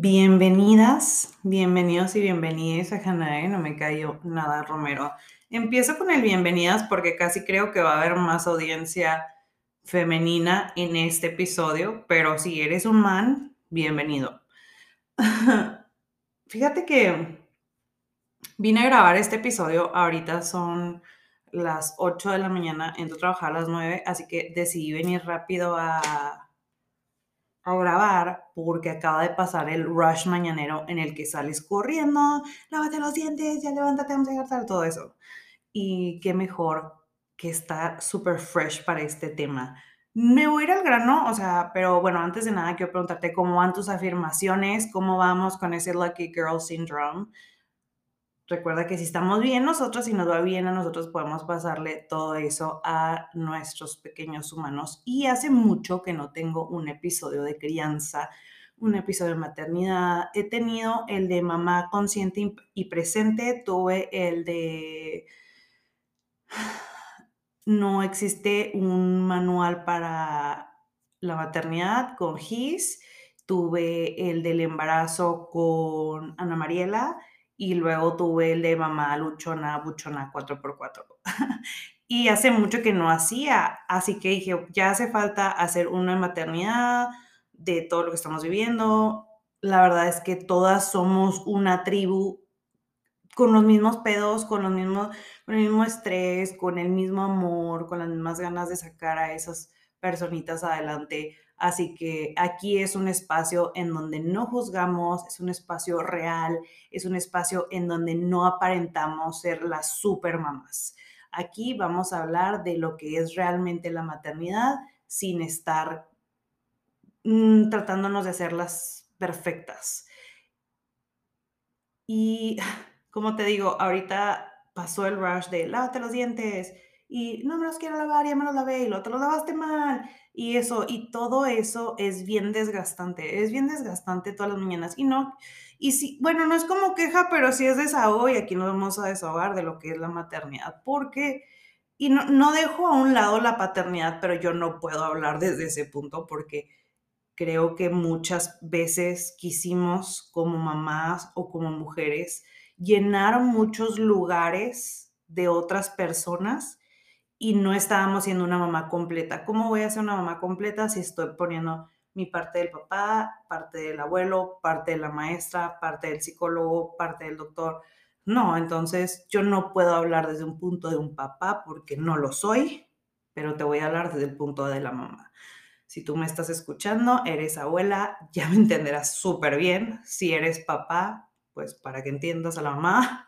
Bienvenidas, bienvenidos y bienvenidas a Hanae, no me cayó nada Romero. Empiezo con el bienvenidas porque casi creo que va a haber más audiencia femenina en este episodio, pero si eres un man, bienvenido. Fíjate que vine a grabar este episodio, ahorita son las 8 de la mañana, entro a trabajar a las 9, así que decidí venir rápido a grabar porque acaba de pasar el rush mañanero en el que sales corriendo, lávate los dientes, ya levántate, vamos a llegar todo eso. Y qué mejor que estar súper fresh para este tema. Me voy a ir al grano, o sea, pero bueno, antes de nada quiero preguntarte cómo van tus afirmaciones, cómo vamos con ese Lucky Girl Syndrome. Recuerda que si estamos bien nosotros y nos va bien a nosotros, podemos pasarle todo eso a nuestros pequeños humanos. Y hace mucho que no tengo un episodio de crianza, un episodio de maternidad. He tenido el de mamá consciente y presente, tuve el de no existe un manual para la maternidad con GIS, tuve el del embarazo con Ana Mariela y luego tuve el de mamá luchona, buchona 4x4. y hace mucho que no hacía, así que dije, ya hace falta hacer una maternidad de todo lo que estamos viviendo. La verdad es que todas somos una tribu con los mismos pedos, con, los mismos, con el mismo estrés, con el mismo amor, con las mismas ganas de sacar a esas personitas adelante Así que aquí es un espacio en donde no juzgamos, es un espacio real, es un espacio en donde no aparentamos ser las supermamás. Aquí vamos a hablar de lo que es realmente la maternidad sin estar mm, tratándonos de hacerlas perfectas. Y como te digo, ahorita pasó el rush de lávate los dientes y no me los quiero lavar, ya me los lavé y lo te los lavaste mal y eso, y todo eso es bien desgastante, es bien desgastante todas las mañanas. Y no, y sí, bueno, no es como queja, pero sí es desahogo y aquí nos vamos a desahogar de lo que es la maternidad, porque, y no, no dejo a un lado la paternidad, pero yo no puedo hablar desde ese punto porque creo que muchas veces quisimos como mamás o como mujeres llenar muchos lugares de otras personas y no estábamos siendo una mamá completa. ¿Cómo voy a ser una mamá completa si estoy poniendo mi parte del papá, parte del abuelo, parte de la maestra, parte del psicólogo, parte del doctor? No, entonces yo no puedo hablar desde un punto de un papá porque no lo soy, pero te voy a hablar desde el punto de la mamá. Si tú me estás escuchando, eres abuela, ya me entenderás súper bien. Si eres papá, pues para que entiendas a la mamá,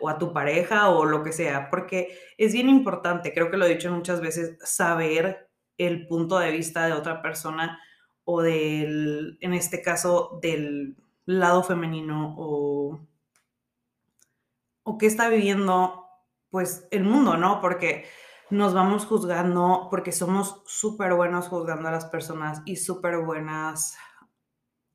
o a tu pareja o lo que sea, porque es bien importante, creo que lo he dicho muchas veces, saber el punto de vista de otra persona o del, en este caso, del lado femenino o, o qué está viviendo pues el mundo, ¿no? Porque nos vamos juzgando, porque somos súper buenos juzgando a las personas y súper buenas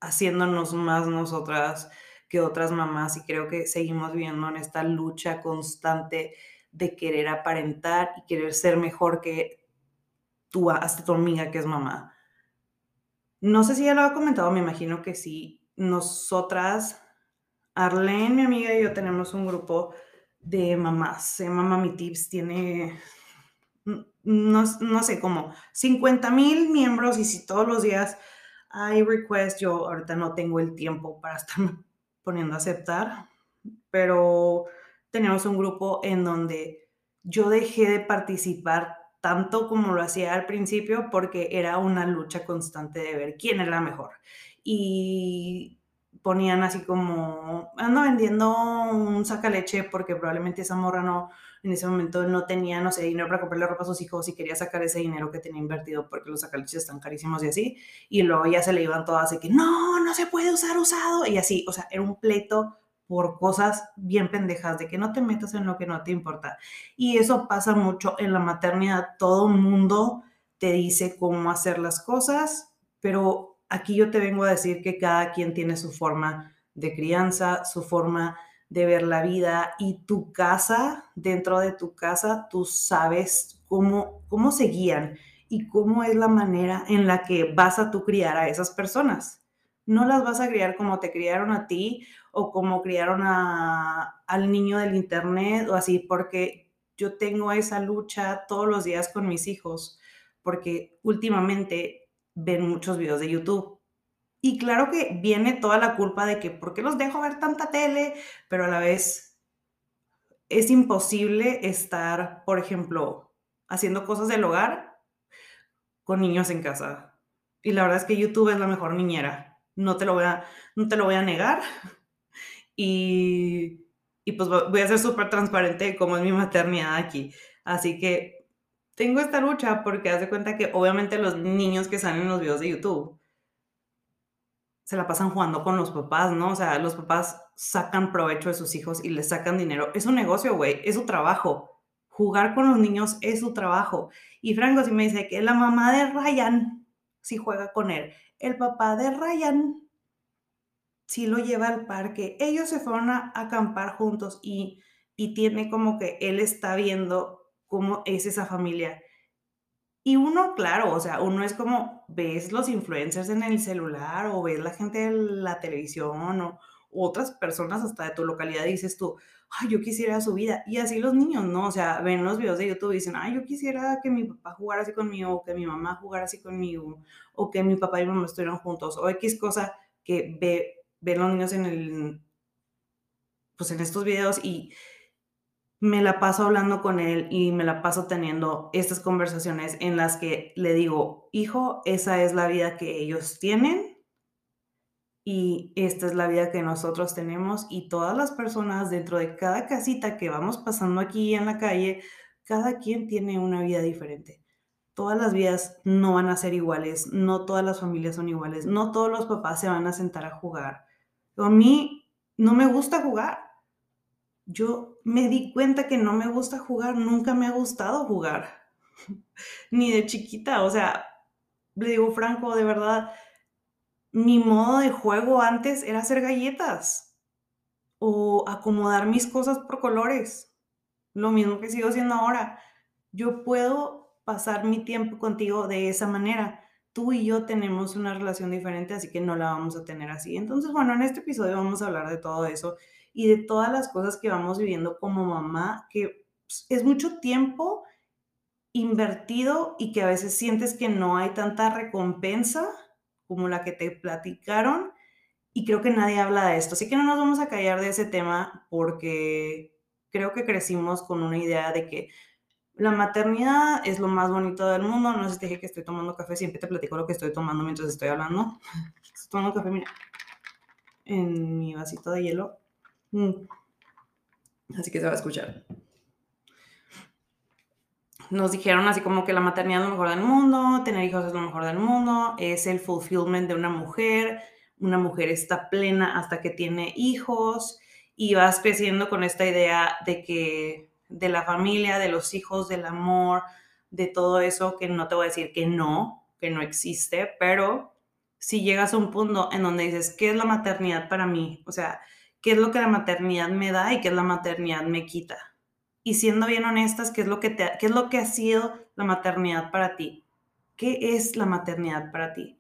haciéndonos más nosotras que otras mamás y creo que seguimos viviendo en esta lucha constante de querer aparentar y querer ser mejor que tú, hasta tu amiga que es mamá. No sé si ya lo ha comentado, me imagino que sí. Nosotras, Arlene, mi amiga y yo tenemos un grupo de mamás. Se llama Mami Tips, tiene, no, no sé, como 50 mil miembros y si todos los días hay request, yo ahorita no tengo el tiempo para estar poniendo a aceptar, pero tenemos un grupo en donde yo dejé de participar tanto como lo hacía al principio porque era una lucha constante de ver quién era mejor. Y ponían así como, ando vendiendo un sacaleche porque probablemente esa morra no, en ese momento no tenía, no sé, dinero para comprarle ropa a sus hijos y quería sacar ese dinero que tenía invertido porque los sacaleches están carísimos y así. Y luego ya se le iban todas de que no, no se puede usar usado y así. O sea, era un pleito por cosas bien pendejas, de que no te metas en lo que no te importa. Y eso pasa mucho en la maternidad. Todo mundo te dice cómo hacer las cosas, pero aquí yo te vengo a decir que cada quien tiene su forma de crianza, su forma de ver la vida y tu casa, dentro de tu casa, tú sabes cómo, cómo se guían y cómo es la manera en la que vas a tú criar a esas personas. no las vas a criar como te criaron a ti o como criaron a, al niño del internet o así, porque yo tengo esa lucha todos los días con mis hijos, porque últimamente ven muchos videos de YouTube. Y claro que viene toda la culpa de que, ¿por qué los dejo ver tanta tele? Pero a la vez es imposible estar, por ejemplo, haciendo cosas del hogar con niños en casa. Y la verdad es que YouTube es la mejor niñera. No te lo voy a, no te lo voy a negar. Y, y pues voy a ser súper transparente como es mi maternidad aquí. Así que tengo esta lucha porque hace cuenta que obviamente los niños que salen en los videos de YouTube se la pasan jugando con los papás, ¿no? O sea, los papás sacan provecho de sus hijos y les sacan dinero. Es un negocio, güey, es su trabajo. Jugar con los niños es su trabajo. Y Franco sí me dice que la mamá de Ryan sí juega con él. El papá de Ryan sí lo lleva al parque. Ellos se fueron a, acampar juntos y, y tiene como que él está viendo cómo es esa familia. Y uno, claro, o sea, uno es como, ves los influencers en el celular o ves la gente de la televisión o otras personas hasta de tu localidad dices tú, ay, yo quisiera su vida. Y así los niños, ¿no? O sea, ven los videos de YouTube y dicen, ay, yo quisiera que mi papá jugara así conmigo, o que mi mamá jugara así conmigo, o que mi papá y mi mamá estuvieran juntos, o X cosa que ve, ven los niños en el, pues en estos videos y me la paso hablando con él y me la paso teniendo estas conversaciones en las que le digo, hijo, esa es la vida que ellos tienen y esta es la vida que nosotros tenemos y todas las personas dentro de cada casita que vamos pasando aquí en la calle, cada quien tiene una vida diferente. Todas las vidas no van a ser iguales, no todas las familias son iguales, no todos los papás se van a sentar a jugar. A mí no me gusta jugar yo me di cuenta que no me gusta jugar, nunca me ha gustado jugar, ni de chiquita, o sea, le digo Franco, de verdad, mi modo de juego antes era hacer galletas o acomodar mis cosas por colores, lo mismo que sigo haciendo ahora. Yo puedo pasar mi tiempo contigo de esa manera. Tú y yo tenemos una relación diferente, así que no la vamos a tener así. Entonces, bueno, en este episodio vamos a hablar de todo eso y de todas las cosas que vamos viviendo como mamá, que pues, es mucho tiempo invertido y que a veces sientes que no hay tanta recompensa como la que te platicaron y creo que nadie habla de esto. Así que no nos vamos a callar de ese tema porque creo que crecimos con una idea de que la maternidad es lo más bonito del mundo. No sé si te dije que estoy tomando café, siempre te platico lo que estoy tomando mientras estoy hablando. Estoy tomando café, mira, en mi vasito de hielo. Mm. Así que se va a escuchar. Nos dijeron así como que la maternidad es lo mejor del mundo, tener hijos es lo mejor del mundo, es el fulfillment de una mujer, una mujer está plena hasta que tiene hijos y vas creciendo con esta idea de que de la familia, de los hijos, del amor, de todo eso, que no te voy a decir que no, que no existe, pero si llegas a un punto en donde dices, ¿qué es la maternidad para mí? O sea, qué es lo que la maternidad me da y qué es la maternidad me quita. Y siendo bien honestas, ¿qué es lo que, te, qué es lo que ha sido la maternidad para ti? ¿Qué es la maternidad para ti?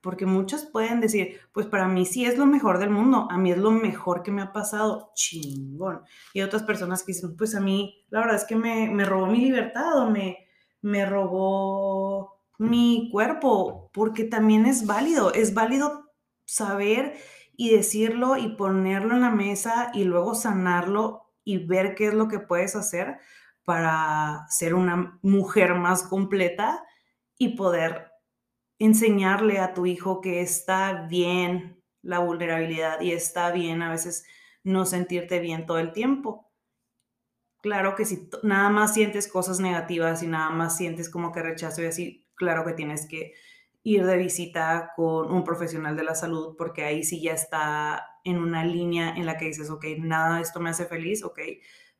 Porque muchas pueden decir, pues para mí sí es lo mejor del mundo, a mí es lo mejor que me ha pasado, chingón. Y otras personas que dicen, pues a mí la verdad es que me, me robó mi libertad o me, me robó mi cuerpo, porque también es válido, es válido saber y decirlo y ponerlo en la mesa y luego sanarlo y ver qué es lo que puedes hacer para ser una mujer más completa y poder enseñarle a tu hijo que está bien la vulnerabilidad y está bien a veces no sentirte bien todo el tiempo. Claro que si nada más sientes cosas negativas y nada más sientes como que rechazo y así, claro que tienes que ir de visita con un profesional de la salud, porque ahí sí ya está en una línea en la que dices, ok, nada esto me hace feliz, ok,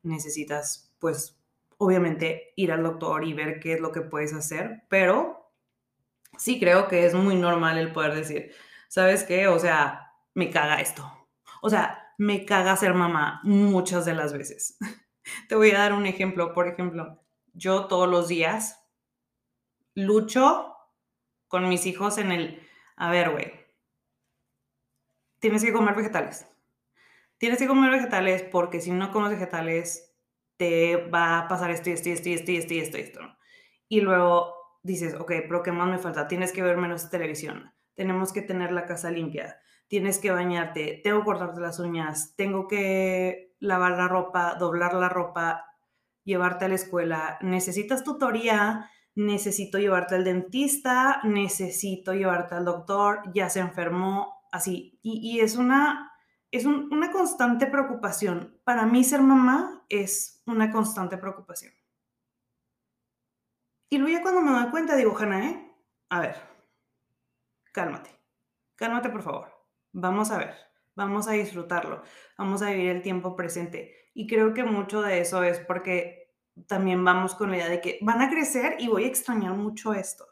necesitas pues obviamente ir al doctor y ver qué es lo que puedes hacer, pero sí creo que es muy normal el poder decir, ¿sabes qué? O sea, me caga esto. O sea, me caga ser mamá muchas de las veces. Te voy a dar un ejemplo. Por ejemplo, yo todos los días lucho con mis hijos en el, a ver, güey, tienes que comer vegetales. Tienes que comer vegetales porque si no comes vegetales, te va a pasar esto esto esto esto esto esto, esto. Y luego dices, ok, pero ¿qué más me falta? Tienes que ver menos televisión, tenemos que tener la casa limpia, tienes que bañarte, tengo que cortarte las uñas, tengo que lavar la ropa, doblar la ropa, llevarte a la escuela, necesitas tutoría, necesito llevarte al dentista, necesito llevarte al doctor, ya se enfermó, así. Y, es una, es una constante preocupación. Para mí ser mamá es una constante preocupación. Y luego ya cuando me doy cuenta digo, Hanna, ¿eh? A ver, cálmate, cálmate por favor. Vamos a ver, vamos a disfrutarlo, vamos a vivir el tiempo presente. Y creo que mucho de eso es porque también vamos con la idea de que van a crecer y voy a extrañar mucho esto.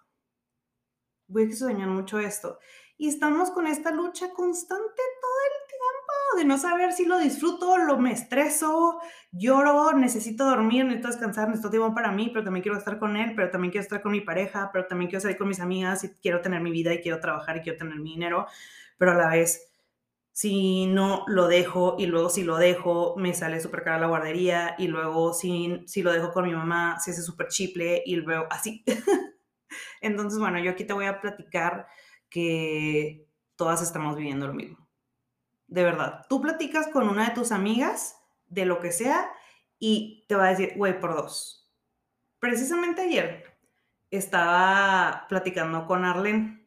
Voy a extrañar mucho esto. Y estamos con esta lucha constante todo el tiempo de no saber si lo disfruto, lo me estreso, lloro, necesito dormir, necesito descansar, necesito tiempo para mí, pero también quiero estar con él, pero también quiero estar con mi pareja, pero también quiero salir con mis amigas y quiero tener mi vida y quiero trabajar y quiero tener mi dinero pero a la vez, si no lo dejo y luego si lo dejo, me sale súper cara la guardería y luego si, si lo dejo con mi mamá, se hace súper chiple y luego así. Entonces, bueno, yo aquí te voy a platicar que todas estamos viviendo lo mismo. De verdad, tú platicas con una de tus amigas de lo que sea y te va a decir, güey, por dos. Precisamente ayer estaba platicando con Arlen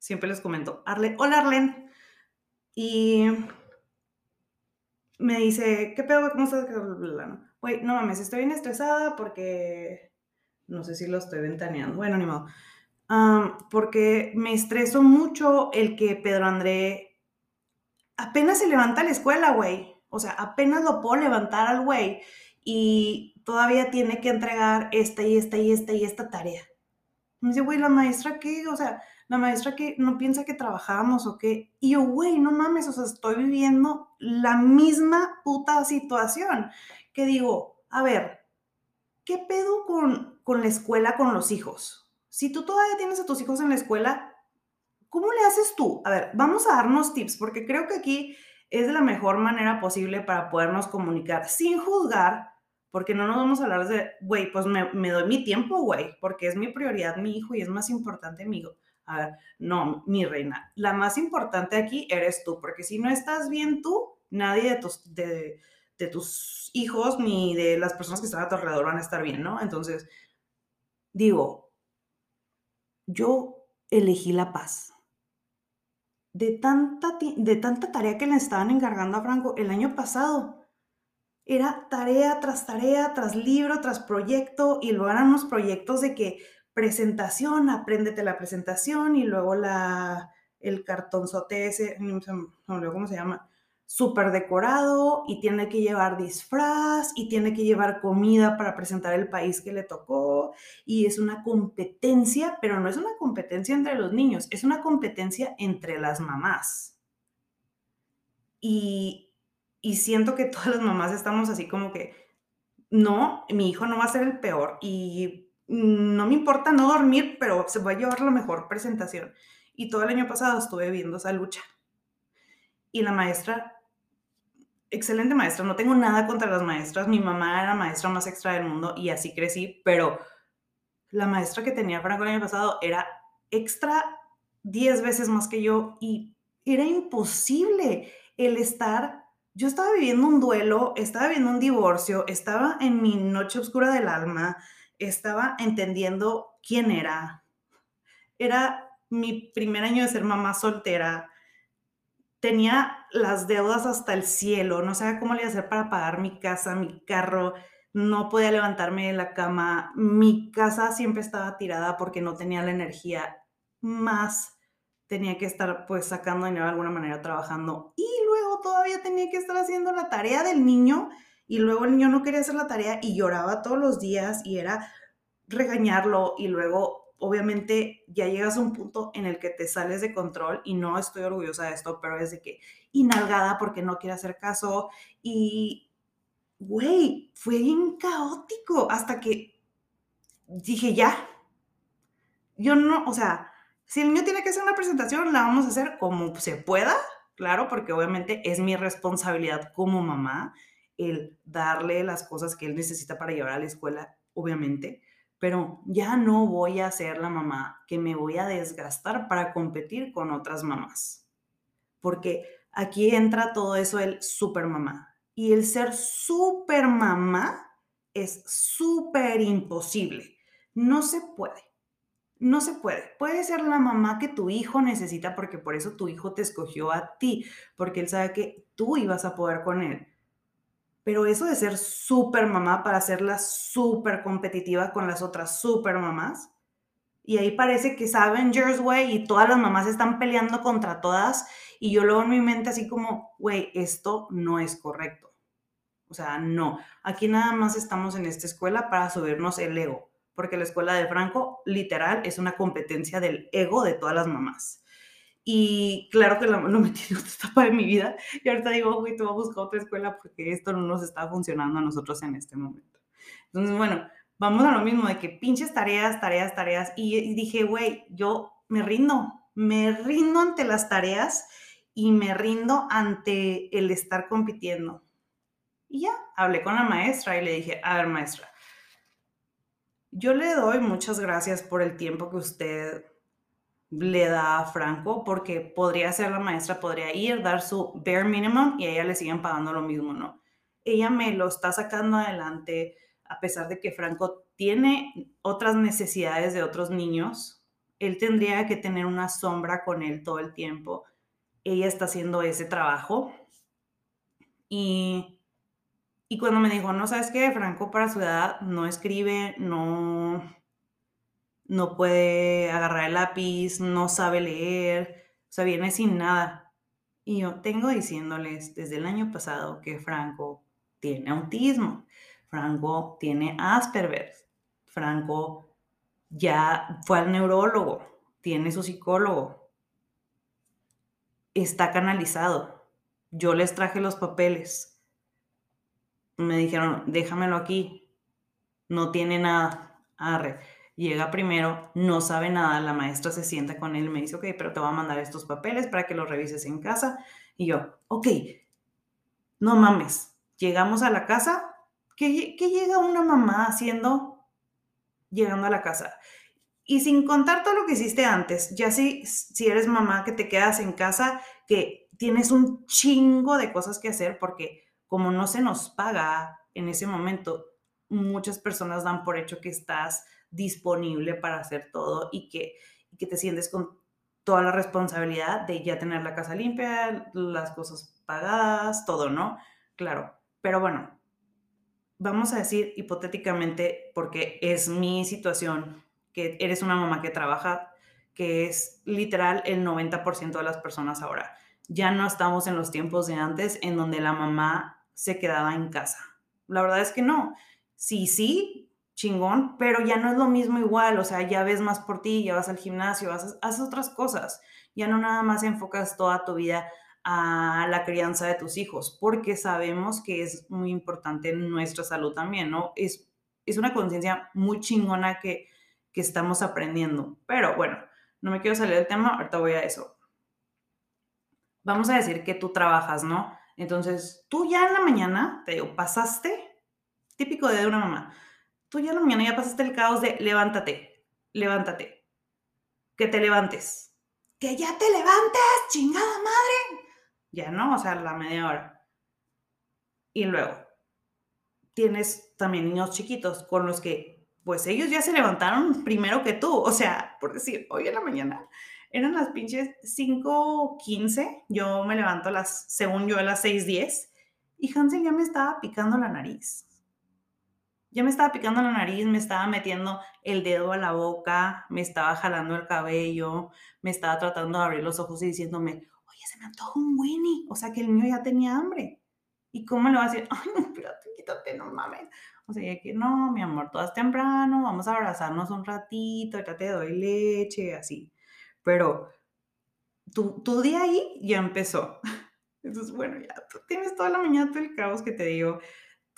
siempre les comento, Arlen, hola Arlen. Y me dice, ¿qué pedo? ¿Cómo estás? Güey, no mames, estoy bien estresada porque no sé si lo estoy ventaneando. Bueno, ni modo. porque me estresó mucho el que Pedro André apenas se levanta a la escuela, güey. O sea, apenas lo puedo levantar al güey y todavía tiene que entregar esta y esta y esta y esta tarea. Me dice, güey, la maestra, ¿qué? O sea, la maestra que no piensa que trabajamos o qué. Y yo, güey, no mames, o sea, estoy viviendo la misma puta situación. Que digo, a ver, ¿qué pedo con, con la escuela con los hijos? Si tú todavía tienes a tus hijos en la escuela, ¿cómo le haces tú? A ver, vamos a darnos tips, porque creo que aquí es la mejor manera posible para podernos comunicar sin juzgar, porque no nos vamos a hablar de, güey, pues me, me, doy mi tiempo, güey, porque es mi prioridad mi hijo y es más importante mi no, mi reina, la más importante aquí eres tú, porque si no estás bien tú, nadie de tus, de, tus hijos ni de las personas que están a tu alrededor van a estar bien, ¿no? Entonces, digo, yo elegí la paz. De tanta, de tanta tarea que le estaban encargando a Franco el año pasado, era tarea tras tarea, tras libro, tras proyecto, y luego eran unos proyectos de que presentación, apréndete la presentación y luego la, el cartonzote ese, no sé cómo se llama, súper decorado y tiene que llevar disfraz y tiene que llevar comida para presentar el país que le tocó y es una competencia, pero no es una competencia entre los niños, es una competencia entre las mamás. Y, y siento que todas las mamás estamos así como que, no, mi hijo no va a ser el peor y no me importa no dormir, pero se va a llevar la mejor presentación. Y todo el año pasado estuve viendo esa lucha. Y la maestra, excelente maestra, no tengo nada contra las maestras, mi mamá era la maestra más extra del mundo y así crecí, pero la maestra que tenía Franco el año pasado era extra 10 veces más que yo y era imposible el estar yo estaba viviendo un duelo, estaba viviendo un divorcio, estaba en mi noche oscura del alma, estaba entendiendo quién era. Era mi primer año de ser mamá soltera. Tenía las deudas hasta el cielo. No sabía cómo le iba a hacer para pagar mi casa, mi carro. No podía levantarme de la cama. Mi casa siempre estaba tirada porque no tenía la energía. Más tenía que estar pues sacando dinero de alguna manera trabajando. Y luego todavía tenía que estar haciendo la tarea del niño y luego el niño no quería hacer la tarea y lloraba todos los días y era regañarlo y luego obviamente ya llegas a un punto en el que te sales de control y no estoy orgullosa de esto, pero es de que inalgada porque no quiere hacer caso y, güey, fue bien caótico hasta que dije ya, yo no, o sea, si el niño tiene que hacer una presentación, la vamos a hacer como se pueda, claro, porque obviamente es mi responsabilidad como mamá el darle las cosas que él necesita para llevar a la escuela, obviamente, pero ya no voy a ser la mamá que me voy a desgastar para competir con otras mamás. Porque aquí entra todo eso el super mamá. Y el ser super mamá es súper imposible. No se puede. No se puede. Puede ser la mamá que tu hijo necesita porque por eso tu hijo te escogió a ti, porque él sabe que tú ibas a poder con él. Pero eso de ser súper mamá para hacerla súper competitiva con las otras súper mamás, y ahí parece que es Avengers, güey, y todas las mamás están peleando contra todas, y yo luego en mi mente así como, güey, esto no es correcto. O sea, no. Aquí nada más estamos en esta escuela para subirnos el ego, porque la escuela de Franco, literal, es una competencia del ego de todas las mamás. Y claro que lo, metí en otra etapa de mi vida. Y ahorita digo, güey, tú vas a buscar otra escuela porque esto no nos está funcionando a nosotros en este momento. Entonces, bueno, vamos a lo mismo de que pinches tareas, tareas, tareas. Y, dije, güey, yo me rindo, me rindo ante las tareas y me rindo ante el estar compitiendo. Y ya, hablé con la maestra y le dije, a ver, maestra, yo le doy muchas gracias por el tiempo que usted le da a Franco porque podría ser la maestra, podría ir, dar su bare minimum y a ella le siguen pagando lo mismo, ¿no? Ella me lo está sacando adelante a pesar de que Franco tiene otras necesidades de otros niños. Él tendría que tener una sombra con él todo el tiempo. Ella está haciendo ese trabajo. Y, y cuando me dijo, no, ¿sabes qué? Franco para su edad no escribe, no, no puede agarrar el lápiz, no sabe leer, o sea, viene sin nada. Y yo tengo diciéndoles desde el año pasado que Franco tiene autismo, Franco tiene Asperger, Franco ya fue al neurólogo, tiene su psicólogo, está canalizado. Yo les traje los papeles. Me dijeron, déjamelo aquí. No tiene nada. Arre llega primero, no sabe nada, la maestra se sienta con él me dice, ok, pero te voy a mandar estos papeles para que los revises en casa. Y yo, ok, no mames, llegamos a la casa, ¿qué, qué llega una mamá haciendo llegando a la casa? Y sin contar todo lo que hiciste antes, ya si, si eres mamá que te quedas en casa, que tienes un chingo de cosas que hacer porque como no se nos paga en ese momento, muchas personas dan por hecho que estás disponible para hacer todo y que, que te sientes con toda la responsabilidad de ya tener la casa limpia, las cosas pagadas, todo, ¿no? Claro, pero bueno, vamos a decir hipotéticamente, porque es mi situación, que eres una mamá que trabaja, que es literal el 90% de las personas ahora. Ya no estamos en los tiempos de antes en donde la mamá se quedaba en casa. La verdad es que no. Sí, sí, chingón, pero ya no es lo mismo igual, o sea, ya ves más por ti, ya vas al gimnasio, haces, haces otras cosas, ya no nada más enfocas toda tu vida a la crianza de tus hijos, porque sabemos que es muy importante nuestra salud también, ¿no? Es, es una conciencia muy chingona que, que estamos aprendiendo, pero bueno, no me quiero salir del tema, ahorita voy a eso. Vamos a decir que tú trabajas, ¿no? Entonces, tú ya en la mañana, te digo, pasaste, típico de una mamá, tú ya la mañana ya pasaste el caos de levántate, levántate, que te levantes, que ya te levantes, chingada madre. Ya no, o sea, la media hora. Y luego, tienes también niños chiquitos con los que, pues ellos ya se levantaron primero que tú. O sea, por decir, hoy en la mañana eran las pinches 5.15, yo me levanto las, según yo, a las 6.10 y Hansel ya me estaba picando la nariz. Ya me estaba picando la nariz, me estaba metiendo el dedo a la boca, me estaba jalando el cabello, me estaba tratando de abrir los ojos y diciéndome, oye, se me antoja un Winnie. O sea, que el mío ya tenía hambre. ¿Y cómo le va a decir? Ay, no, espérate, quítate, no mames. O sea, que no, mi amor, todo es temprano, vamos a abrazarnos un ratito, ya te doy leche, así. Pero tu, tu día ahí ya empezó. Entonces, bueno, ya tú tienes toda la mañana todo el caos que te digo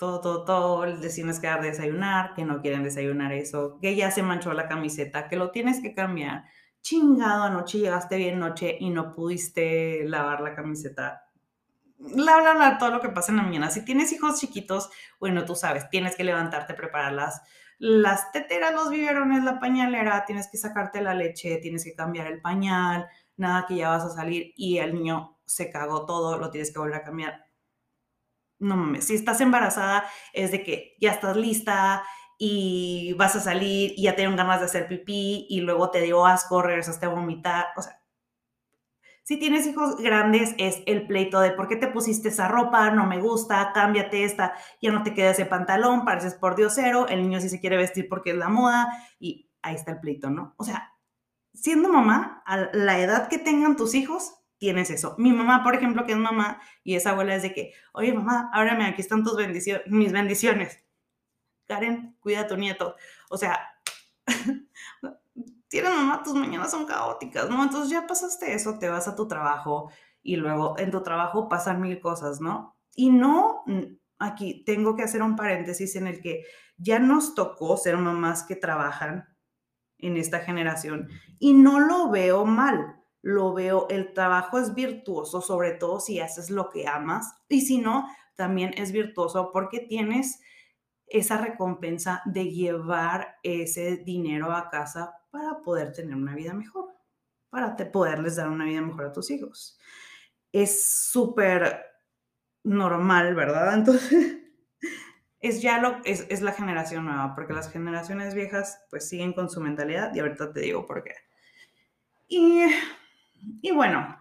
todo, todo, todo, les tienes que dar de desayunar, que no quieren desayunar eso, que ya se manchó la camiseta, que lo tienes que cambiar, chingado, anoche llegaste bien noche y no pudiste lavar la camiseta. Bla, bla, bla, todo lo que pasa en la mañana. Si tienes hijos chiquitos, bueno, tú sabes, tienes que levantarte, prepararlas las teteras, los biberones, la pañalera, tienes que sacarte la leche, tienes que cambiar el pañal, nada que ya vas a salir y el niño se cagó todo, lo tienes que volver a cambiar. No mames, si estás embarazada es de que ya estás lista y vas a salir y ya tienen ganas de hacer pipí y luego te dio asco, regresaste a vomitar, o sea, si tienes hijos grandes, es el pleito de por qué te pusiste esa ropa, no me gusta, cámbiate esta, ya no te queda ese pantalón, pareces por diosero, el niño sí se quiere vestir porque es la moda y ahí está el pleito, ¿no? O sea, siendo mamá, a la edad que tengan tus hijos, tienes eso. Mi mamá, por ejemplo, que es mamá y es abuela, es de que, oye mamá, ábrame, aquí están tus bendiciones, mis bendiciones. Karen, cuida a tu nieto. O sea, tienes mamá, tus mañanas son caóticas, ¿no? Entonces ya pasaste eso, te vas a tu trabajo y luego en tu trabajo pasan mil cosas, ¿no? Y no, aquí tengo que hacer un paréntesis en el que ya nos tocó ser mamás que trabajan en esta generación y no lo veo mal, lo veo, el trabajo es virtuoso, sobre todo si haces lo que amas y si no, también es virtuoso porque tienes esa recompensa de llevar ese dinero a casa para poder tener una vida mejor, para poderles dar una vida mejor a tus hijos. Es súper normal, ¿verdad? Entonces, es ya lo, es, es, la generación nueva, porque las generaciones viejas pues siguen con su mentalidad y ahorita te digo por qué. Y, y bueno,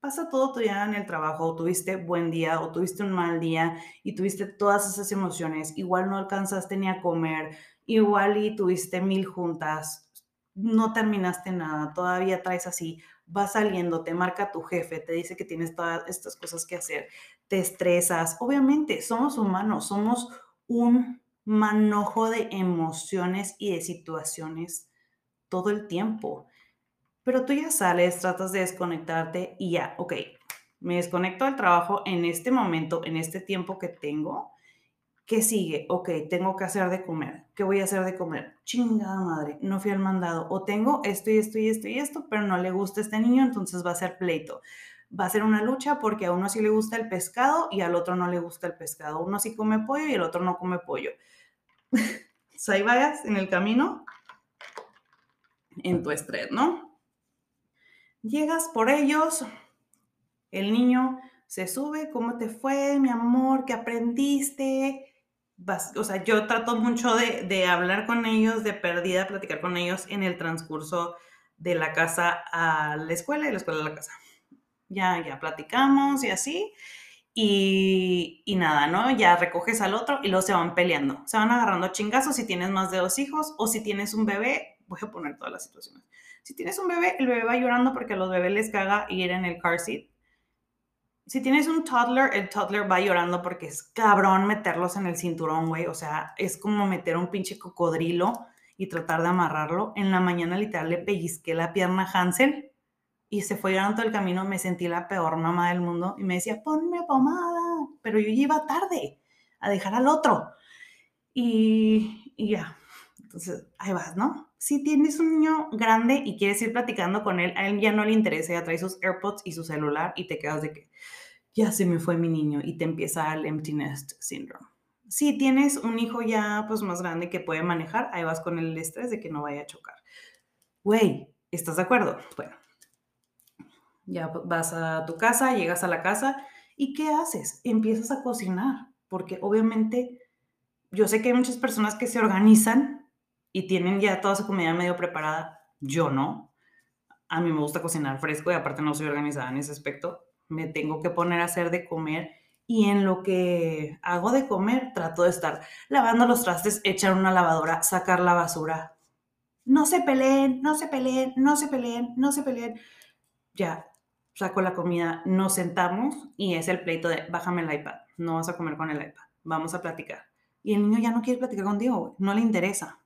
pasa todo tu día en el trabajo, o tuviste buen día o tuviste un mal día y tuviste todas esas emociones, igual no alcanzaste ni a comer, igual y tuviste mil juntas, no terminaste nada, todavía traes así, va saliendo, te marca tu jefe, te dice que tienes todas estas cosas que hacer, te estresas, obviamente somos humanos, somos un manojo de emociones y de situaciones todo el tiempo. Pero tú ya sales, tratas de desconectarte y ya, ok, me desconecto del trabajo en este momento, en este tiempo que tengo. ¿Qué sigue? Ok, tengo que hacer de comer. ¿Qué voy a hacer de comer? Chingada madre, no fui al mandado. O tengo esto y esto y esto y esto, pero no le gusta a este niño, entonces va a ser pleito. Va a ser una lucha porque a uno sí le gusta el pescado y al otro no le gusta el pescado. Uno sí come pollo y el otro no come pollo. o ahí vayas en el camino en tu estrés, ¿no? Llegas por ellos, el niño se sube, ¿cómo te fue, mi amor? ¿Qué aprendiste? o sea, yo trato mucho de, hablar con ellos, de perdida, platicar con ellos en el transcurso de la casa a la escuela y la escuela a la casa. Ya, ya platicamos y así. Y, y, nada, ¿no? Ya recoges al otro y luego se van peleando. Se van agarrando chingazos si tienes más de dos hijos o si tienes un bebé. Voy a poner todas las situaciones. Si tienes un bebé, el bebé va llorando porque a los bebés les caga ir en el car seat. Si tienes un toddler, el toddler va llorando porque es cabrón meterlos en el cinturón, güey. O sea, es como meter un pinche cocodrilo y tratar de amarrarlo. En la mañana literal le pellizqué la pierna a Hansel y se fue llorando todo el camino. Me sentí la peor mamá del mundo y me decía, ponme pomada. Pero yo iba tarde a dejar al otro. Y, y ya, entonces ahí vas, ¿no? Si tienes un niño grande y quieres ir platicando con él, a él ya no le interesa, ya trae sus AirPods y su celular y te quedas de que ya se me fue mi niño y te empieza el empty nest syndrome. Si tienes un hijo ya pues más grande que puede manejar, ahí vas con el estrés de que no vaya a chocar. Güey, ¿estás de acuerdo? Bueno, ya vas a tu casa, llegas a la casa y ¿qué haces? Empiezas a cocinar, porque obviamente yo sé que hay muchas personas que se organizan y tienen ya toda su comida medio preparada. Yo no. A mí me gusta cocinar fresco y aparte no soy organizada en ese aspecto. Me tengo que poner a hacer de comer y en lo que hago de comer trato de estar lavando los trastes, echar una lavadora, sacar la basura. No se peleen, no se peleen, no se peleen, no se peleen. Ya, saco la comida, nos sentamos y es el pleito de bájame el iPad, no vas a comer con el iPad, vamos a platicar. Y el niño ya no quiere platicar contigo, no le interesa.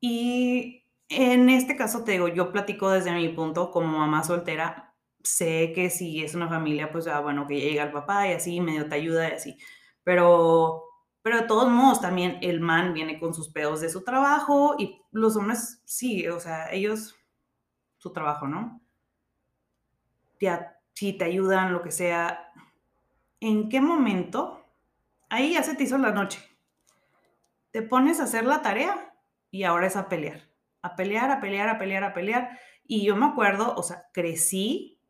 Y en este caso, te digo, yo platico desde mi punto como mamá soltera. Sé que si es una familia, pues, ah, bueno, que llega el papá y así, medio te ayuda y así. Pero, pero de todos modos, también el man viene con sus pedos de su trabajo y los hombres, sí, o sea, ellos su trabajo, ¿no? si te ayudan, lo que sea, ¿en qué momento? Ahí ya se te hizo la noche. Te pones a hacer la tarea y ahora es a pelear. A pelear, a pelear, a pelear, a pelear. Y yo me acuerdo, o sea, crecí,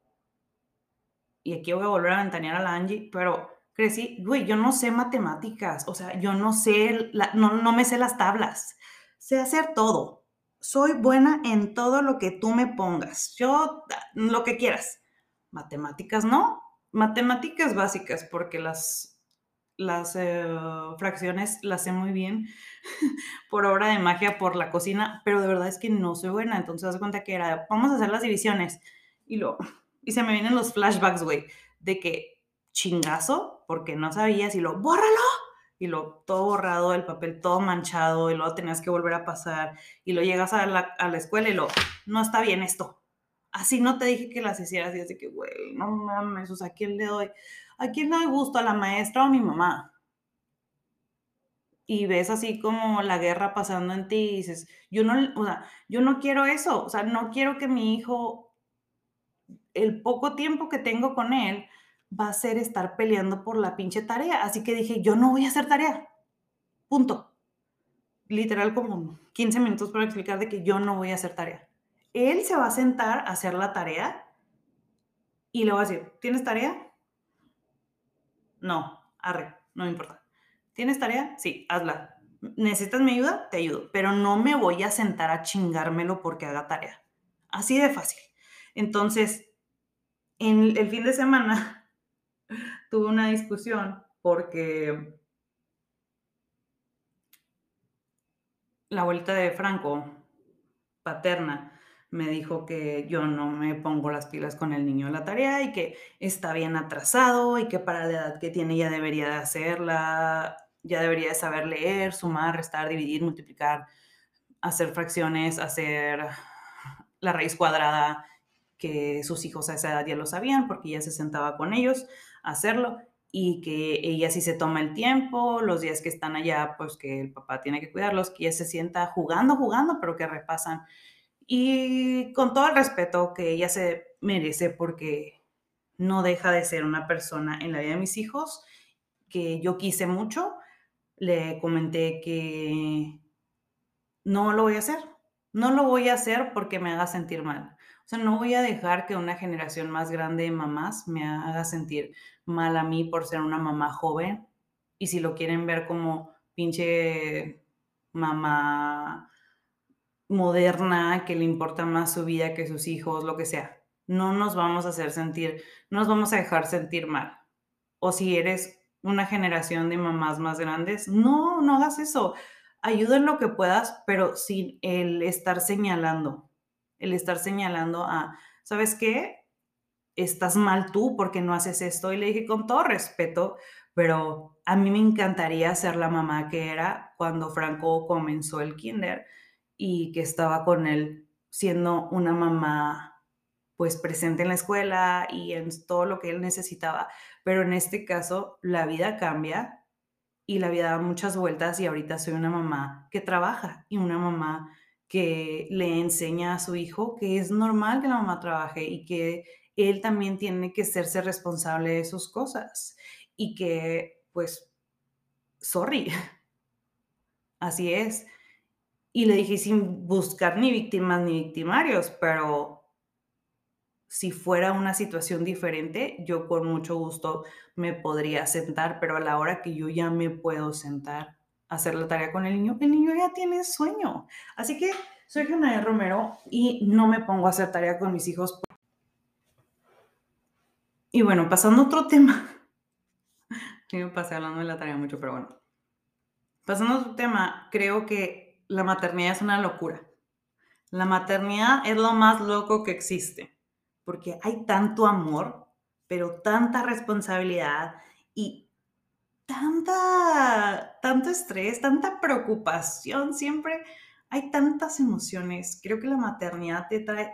y aquí voy a volver a ventanear a la Angie, pero crecí, güey, yo no sé matemáticas, o sea, yo no sé, no, no me sé las tablas, sé hacer todo. Soy buena en todo lo que tú me pongas. Yo, lo que quieras. Matemáticas no. Matemáticas básicas, porque las, las eh, fracciones las sé muy bien por obra de magia, por la cocina, pero de verdad es que no soy buena. Entonces, das cuenta que era, vamos a hacer las divisiones. Y, lo, y se me vienen los flashbacks, güey, de que chingazo, porque no sabías y lo, bórralo. Y lo todo borrado, el papel todo manchado, y luego tenías que volver a pasar. Y lo llegas a la, a la escuela y lo, no está bien esto. Así no te dije que las hicieras. Y así que, güey, no mames, o sea, ¿a quién le doy? ¿A quién le doy gusto? ¿A la maestra o a mi mamá? y ves así como la guerra pasando en ti y dices, yo no, o sea, yo no quiero eso, o sea, no quiero que mi hijo, el poco tiempo que tengo con él, va a ser estar peleando por la pinche tarea. Así que dije, yo no voy a hacer tarea. Punto. Literal como 15 minutos para explicar de que yo no voy a hacer tarea. Él se va a sentar a hacer la tarea y le voy a decir, ¿tienes tarea? No, arre, no me importa. ¿Tienes tarea? Sí, hazla. ¿Necesitas mi ayuda? Te ayudo. Pero no me voy a sentar a chingármelo porque haga tarea. Así de fácil. Entonces, en el fin de semana tuve una discusión porque la abuelita de Franco, paterna, me dijo que yo no me pongo las pilas con el niño en la tarea y que está bien atrasado y que para la edad que tiene ya debería de hacerla, ya debería de saber leer, sumar, restar, dividir, multiplicar, hacer fracciones, hacer la raíz cuadrada, que sus hijos a esa edad ya lo sabían porque ya se sentaba con ellos hacerlo y que ella sí se toma el tiempo, los días que están allá, pues que el papá tiene que cuidarlos, que ella se sienta jugando, jugando, pero que repasan. Y con todo el respeto que ella se merece porque no deja de ser una persona en la vida de mis hijos que yo quise mucho, le comenté que no lo voy a hacer, no lo voy a hacer porque me haga sentir mal. O sea, no voy a dejar que una generación más grande de mamás me haga sentir mal a mí por ser una mamá joven. Y si lo quieren ver como pinche mamá moderna, que le importa más su vida que sus hijos, lo que sea. No nos vamos a hacer sentir, no nos vamos a dejar sentir mal. O si eres una generación de mamás más grandes, no, no hagas eso. Ayuda en lo que puedas, pero sin el estar señalando el estar señalando a, ¿sabes qué? Estás mal tú porque no haces esto. Y le dije con todo respeto, pero a mí me encantaría ser la mamá que era cuando Franco comenzó el kinder y que estaba con él siendo una mamá pues presente en la escuela y en todo lo que él necesitaba. Pero en este caso, la vida cambia y la vida da muchas vueltas y ahorita soy una mamá que trabaja y una mamá que le enseña a su hijo que es normal que la mamá trabaje y que él también tiene que serse responsable de sus cosas y que, pues, sorry, así es. Y le dije sin buscar ni víctimas ni victimarios, pero si fuera una situación diferente, yo con mucho gusto me podría sentar, pero a la hora que yo ya me puedo sentar, hacer la tarea con el niño, el niño ya tiene sueño. Así que soy de Romero y no me pongo a hacer tarea con mis hijos. Y bueno, pasando a otro tema. Yo me pasé hablando de la tarea mucho, pero bueno. Pasando a otro tema, creo que la maternidad es una locura. La maternidad es lo más loco que existe, porque hay tanto amor, pero tanta responsabilidad y tanta, tanto estrés, tanta preocupación, siempre hay tantas emociones. Creo que la maternidad te trae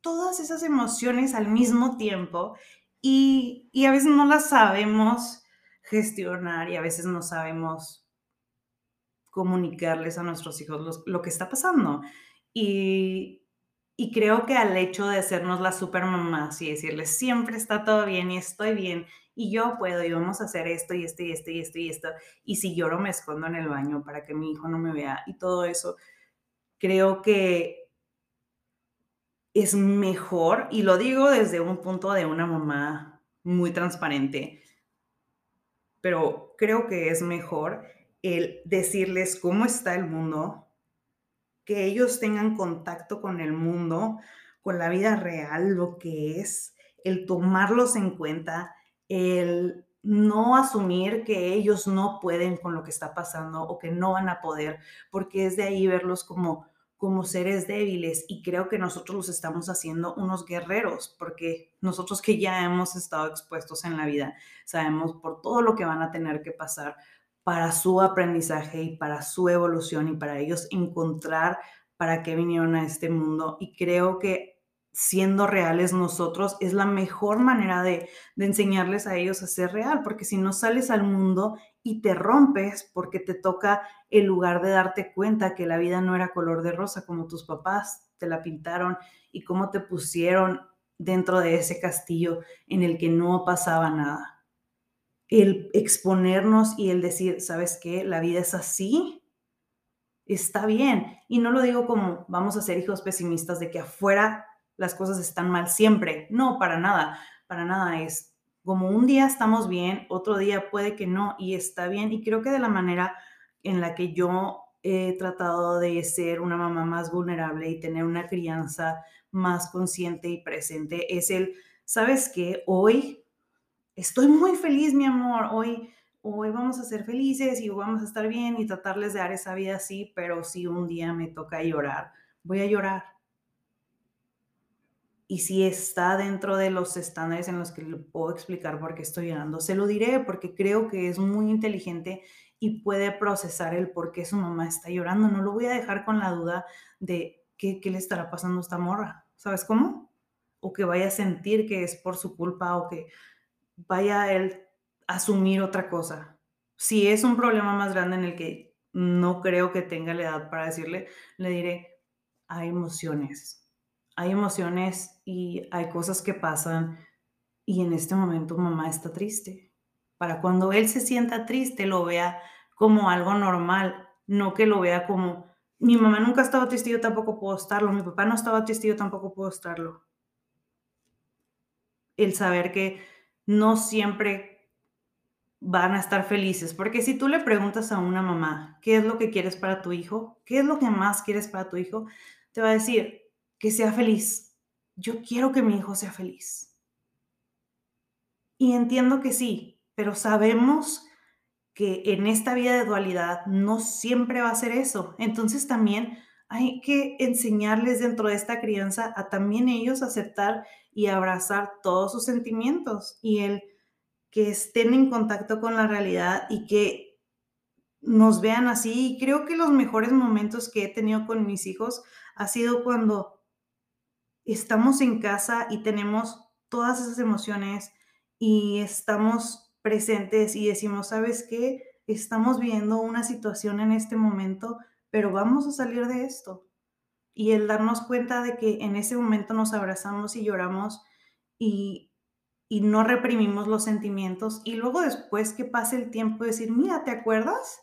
todas esas emociones al mismo tiempo y, a veces no las sabemos gestionar y a veces no sabemos comunicarles a nuestros hijos lo que está pasando. Y, Y creo que al hecho de hacernos las super mamás y decirles siempre está todo bien y estoy bien y yo puedo y vamos a hacer esto y esto y esto y esto y esto. Y si lloro me escondo en el baño para que mi hijo no me vea y todo eso, creo que es mejor, y lo digo desde un punto de una mamá muy transparente, pero creo que es mejor el decirles cómo está el mundo, que ellos tengan contacto con el mundo, con la vida real, lo que es, el tomarlos en cuenta, el no asumir que ellos no pueden con lo que está pasando o que no van a poder, porque es de ahí verlos como como seres débiles. Y creo que nosotros los estamos haciendo unos guerreros, porque nosotros que ya hemos estado expuestos en la vida, sabemos por todo lo que van a tener que pasar, para su aprendizaje y para su evolución y para ellos encontrar para qué vinieron a este mundo. Y creo que siendo reales nosotros es la mejor manera de, de, enseñarles a ellos a ser real, porque si no sales al mundo y te rompes porque te toca el lugar de darte cuenta que la vida no era color de rosa como tus papás te la pintaron y cómo te pusieron dentro de ese castillo en el que no pasaba nada el exponernos y el decir, ¿sabes qué? La vida es así, está bien. Y no lo digo como vamos a ser hijos pesimistas de que afuera las cosas están mal siempre. No, para nada, para nada es como un día estamos bien, otro día puede que no y está bien. Y creo que de la manera en la que yo he tratado de ser una mamá más vulnerable y tener una crianza más consciente y presente es el, ¿sabes qué? Hoy estoy muy feliz, mi amor, hoy, hoy vamos a ser felices y vamos a estar bien y tratarles de dar esa vida así, pero si un día me toca llorar, voy a llorar. Y si está dentro de los estándares en los que le puedo explicar por qué estoy llorando, se lo diré porque creo que es muy inteligente y puede procesar el por qué su mamá está llorando. No lo voy a dejar con la duda de qué, qué le estará pasando a esta morra. ¿Sabes cómo? O que vaya a sentir que es por su culpa o que vaya él a asumir otra cosa. Si es un problema más grande en el que no creo que tenga la edad para decirle, le diré, hay emociones, hay emociones y hay cosas que pasan y en este momento mamá está triste. Para cuando él se sienta triste, lo vea como algo normal, no que lo vea como, mi mamá nunca estaba triste, yo tampoco puedo estarlo, mi papá no estaba triste, yo tampoco puedo estarlo. El saber que no siempre van a estar felices, porque si tú le preguntas a una mamá, ¿qué es lo que quieres para tu hijo? ¿Qué es lo que más quieres para tu hijo? Te va a decir, que sea feliz. Yo quiero que mi hijo sea feliz. Y entiendo que sí, pero sabemos que en esta vida de dualidad no siempre va a ser eso. Entonces también hay que enseñarles dentro de esta crianza a también ellos aceptar y abrazar todos sus sentimientos y el que estén en contacto con la realidad y que nos vean así. Y creo que los mejores momentos que he tenido con mis hijos ha sido cuando estamos en casa y tenemos todas esas emociones y estamos presentes y decimos, ¿sabes qué? Estamos viendo una situación en este momento, pero vamos a salir de esto y el darnos cuenta de que en ese momento nos abrazamos y lloramos y, y no reprimimos los sentimientos y luego después que pase el tiempo decir, mira, ¿te acuerdas?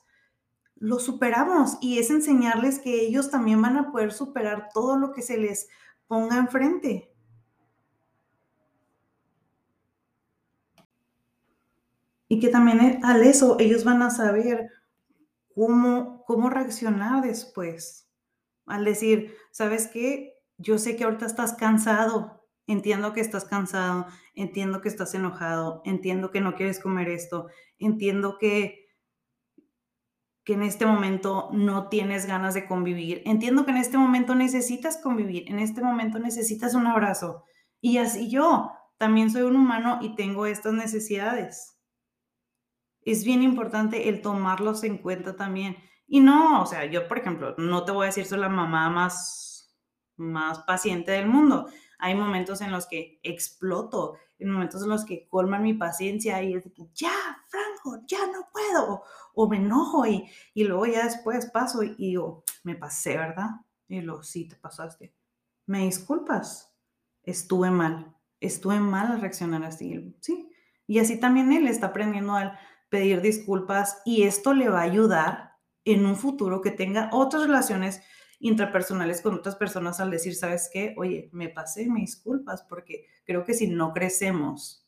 Lo superamos y es enseñarles que ellos también van a poder superar todo lo que se les ponga enfrente. Y que también eh, al eso ellos van a saber cómo, cómo reaccionar después al decir, ¿sabes qué? Yo sé que ahorita estás cansado, entiendo que estás cansado, entiendo que estás enojado, entiendo que no quieres comer esto, entiendo que, que en este momento no tienes ganas de convivir, entiendo que en este momento necesitas convivir, en este momento necesitas un abrazo. Y así yo también soy un humano y tengo estas necesidades. Es bien importante el tomarlos en cuenta también y no, o sea, yo, por ejemplo, no te voy a decir soy la mamá más, más paciente del mundo. Hay momentos en los que exploto, en momentos en los que colman mi paciencia y es de que, ya, Franco, ya no puedo, o, me enojo y, y luego ya después paso y, digo, me pasé, ¿verdad? Y luego, sí, te pasaste. me disculpas, estuve mal, estuve mal al reaccionar así, sí. Y así también él está aprendiendo al pedir disculpas y esto le va a ayudar en un futuro que tenga otras relaciones intrapersonales con otras personas al decir, ¿sabes qué? Oye, me pasé, me disculpas, porque creo que si no crecemos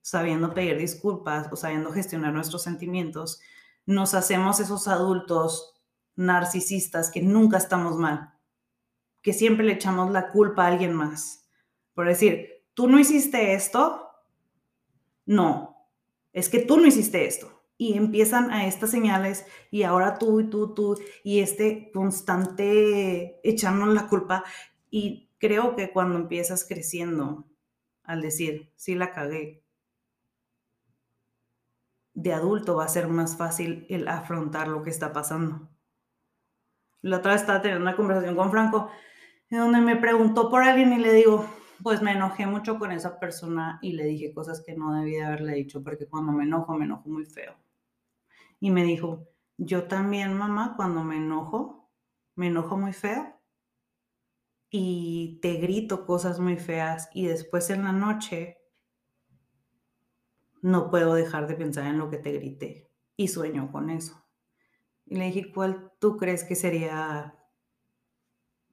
sabiendo pedir disculpas o sabiendo gestionar nuestros sentimientos, nos hacemos esos adultos narcisistas que nunca estamos mal, que siempre le echamos la culpa a alguien más. Por decir, tú no hiciste esto, no, es que tú no hiciste esto y empiezan a estas señales y ahora tú y tú, tú y este constante echarnos la culpa y creo que cuando empiezas creciendo al decir, sí la cagué, de adulto va a ser más fácil el afrontar lo que está pasando. La otra vez estaba teniendo una conversación con Franco en donde me preguntó por alguien y le digo, pues me enojé mucho con esa persona y le dije cosas que no debía haberle dicho porque cuando me enojo, me enojo muy feo y me dijo, yo también, mamá, cuando me enojo, me enojo muy feo y te grito cosas muy feas y después en la noche no puedo dejar de pensar en lo que te grité y sueño con eso. Y le dije, ¿cuál tú crees que sería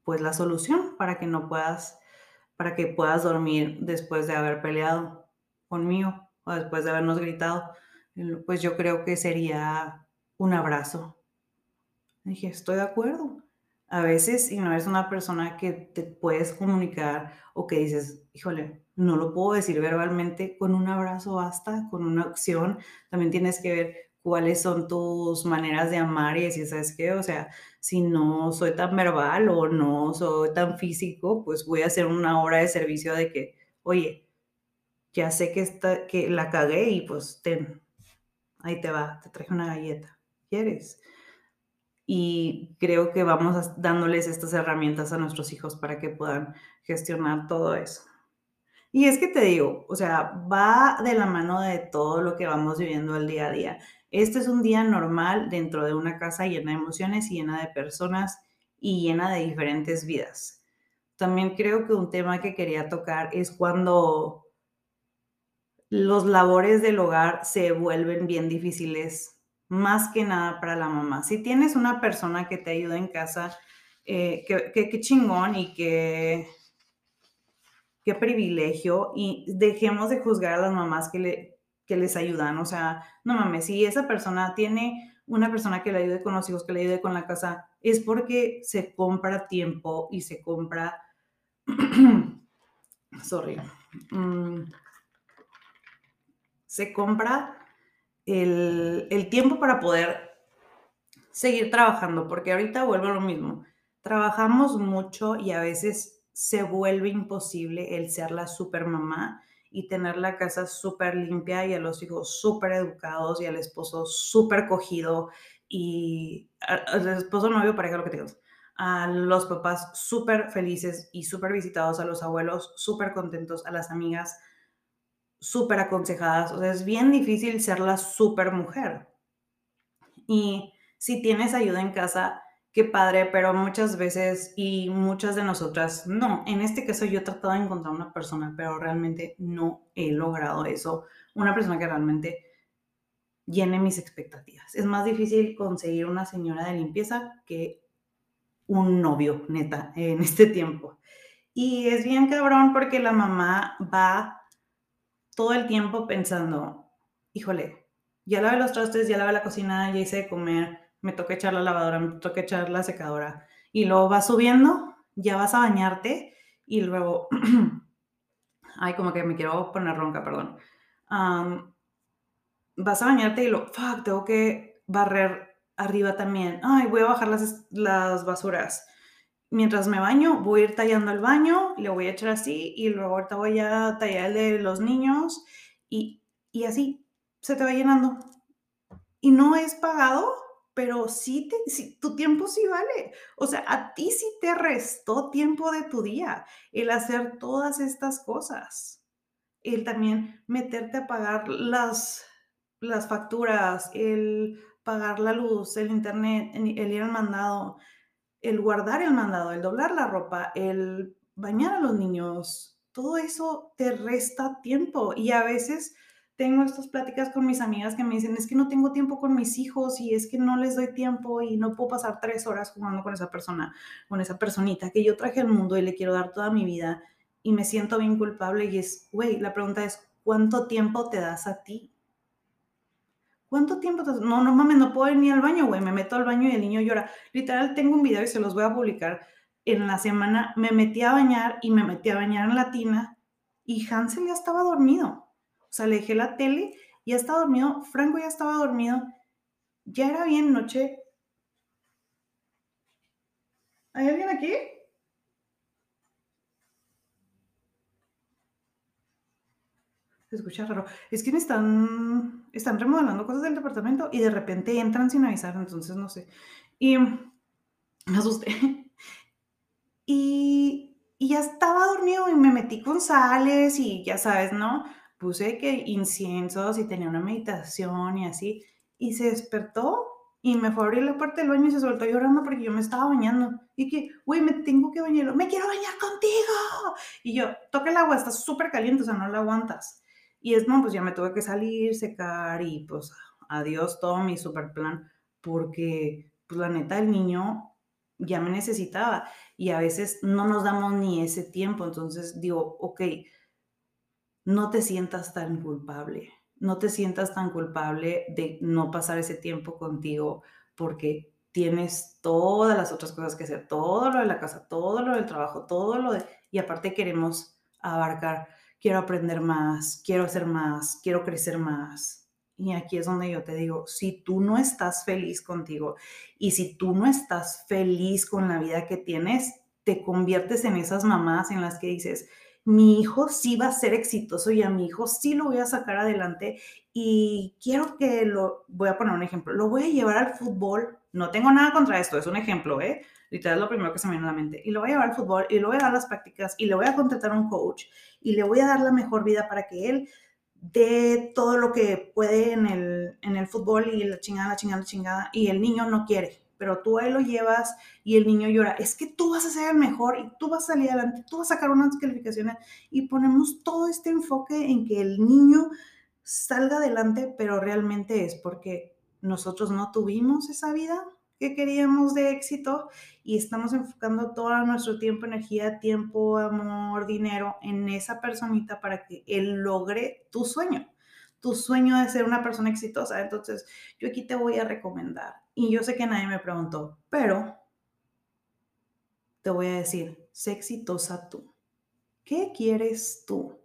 pues la solución para que no puedas para que puedas dormir después de haber peleado conmigo o después de habernos gritado? Pues yo creo que sería un abrazo. Dije, estoy de acuerdo. A veces, si no eres una persona que te puedes comunicar o que dices, híjole, no lo puedo decir verbalmente, con un abrazo basta, con una acción. También tienes que ver cuáles son tus maneras de amar y decir, ¿sabes qué? O sea, si no soy tan verbal o no soy tan físico, pues voy a hacer una hora de servicio de que, oye, ya sé que, está, que la cagué y pues ten, ahí te va, te traje una galleta, ¿quieres? Y creo que vamos dándoles estas herramientas a nuestros hijos para que puedan gestionar todo eso. Y es que te digo, o sea, va de la mano de todo lo que vamos viviendo el día a día. Este es un día normal dentro de una casa llena de emociones y llena de personas y llena de diferentes vidas. También creo que un tema que quería tocar es cuando los labores del hogar se vuelven bien difíciles, más que nada para la mamá. Si tienes una persona que te ayuda en casa, eh, qué chingón y qué privilegio. Y dejemos de juzgar a las mamás que, le, que les ayudan. O sea, no mames, si esa persona tiene una persona que le ayude con los hijos, que le ayude con la casa, es porque se compra tiempo y se compra... Sorry. Mm, se compra el, tiempo para poder seguir trabajando, porque ahorita vuelvo a lo mismo. Trabajamos mucho y a veces se vuelve imposible el ser la super mamá y tener la casa súper limpia y a los hijos súper educados y al esposo súper cogido y al esposo, novio, pareja, lo que tengas. A los papás súper felices y súper visitados, a los abuelos súper contentos, a las amigas súper aconsejadas. O sea, es bien difícil ser la súper mujer. Y si tienes ayuda en casa, qué padre, pero muchas veces y muchas de nosotras, no, en este caso yo he tratado de encontrar una persona, pero realmente no he logrado eso. Una persona que realmente llene mis expectativas. Es más difícil conseguir una señora de limpieza que un novio, neta, en este tiempo. Y es bien cabrón porque la mamá va todo el tiempo pensando, híjole, ya lavé los trastes, ya lavé la cocina, ya hice de comer, me toca echar la lavadora, me toca echar la secadora. Y luego vas subiendo, ya vas a bañarte y luego, ay, como que me quiero poner ronca, perdón. vas a bañarte y lo, fuck, tengo que barrer arriba también. Ay, voy a bajar las, las basuras mientras me baño, voy a ir tallando el baño, le voy a echar así y luego ahorita voy a tallar el de los niños y, y así se te va llenando. Y no es pagado, pero sí, te, sí, tu tiempo sí vale. O sea, a ti sí te restó tiempo de tu día el hacer todas estas cosas. El también meterte a pagar las, las facturas, el pagar la luz, el internet, el ir al mandado, el guardar el mandado, el doblar la ropa, el bañar a los niños, todo eso te resta tiempo y a veces tengo estas pláticas con mis amigas que me dicen, es que no tengo tiempo con mis hijos y es que no les doy tiempo y no puedo pasar tres horas jugando con esa persona, con esa personita que yo traje al mundo y le quiero dar toda mi vida y me siento bien culpable y es, güey, la pregunta es, ¿cuánto tiempo te das a ti? ¿Cuánto tiempo? No, no mames, no puedo ir ni al baño, güey. Me meto al baño y el niño llora. Literal, tengo un video y se los voy a publicar. En la semana me metí a bañar y me metí a bañar en la tina y Hansel ya estaba dormido. O sea, le dejé la tele, ya estaba dormido. Franco ya estaba dormido. Ya era bien noche. ¿Hay alguien aquí? Se escucha raro. Es que me están, están remodelando cosas del departamento y de repente entran sin avisar, entonces no sé. Y me asusté. Y, ya estaba dormido y me metí con sales y ya sabes, ¿no? Puse que inciensos y tenía una meditación y así. Y se despertó y me fue a abrir la puerta del baño y se soltó llorando porque yo me estaba bañando. Y que, güey, me tengo que bañar. Me quiero bañar contigo. Y yo, toca el agua, está súper caliente, o sea, no la aguantas. Y es, no, pues ya me tuve que salir, secar y pues adiós todo mi super plan, porque pues la neta el niño ya me necesitaba y a veces no nos damos ni ese tiempo, entonces digo, ok, no te sientas tan culpable, no te sientas tan culpable de no pasar ese tiempo contigo porque tienes todas las otras cosas que hacer, todo lo de la casa, todo lo del trabajo, todo lo de... Y aparte queremos abarcar quiero aprender más, quiero hacer más, quiero crecer más. Y aquí es donde yo te digo, si tú no estás feliz contigo y si tú no estás feliz con la vida que tienes, te conviertes en esas mamás en las que dices, mi hijo sí va a ser exitoso y a mi hijo sí lo voy a sacar adelante y quiero que lo, voy a poner un ejemplo, lo voy a llevar al fútbol. No tengo nada contra esto, es un ejemplo, ¿eh? Literal es lo primero que se me viene a la mente. Y lo voy a llevar al fútbol y lo voy a dar las prácticas y le voy a contratar a un coach y le voy a dar la mejor vida para que él dé todo lo que puede en el, en el fútbol y la chingada, la chingada, la chingada. Y el niño no quiere, pero tú ahí lo llevas y el niño llora. Es que tú vas a ser el mejor y tú vas a salir adelante, tú vas a sacar unas calificaciones y ponemos todo este enfoque en que el niño salga adelante, pero realmente es porque nosotros no tuvimos esa vida que queríamos de éxito y estamos enfocando todo nuestro tiempo, energía, tiempo, amor, dinero en esa personita para que él logre tu sueño, tu sueño de ser una persona exitosa. Entonces, yo aquí te voy a recomendar, y yo sé que nadie me preguntó, pero te voy a decir, sé exitosa tú. ¿Qué quieres tú?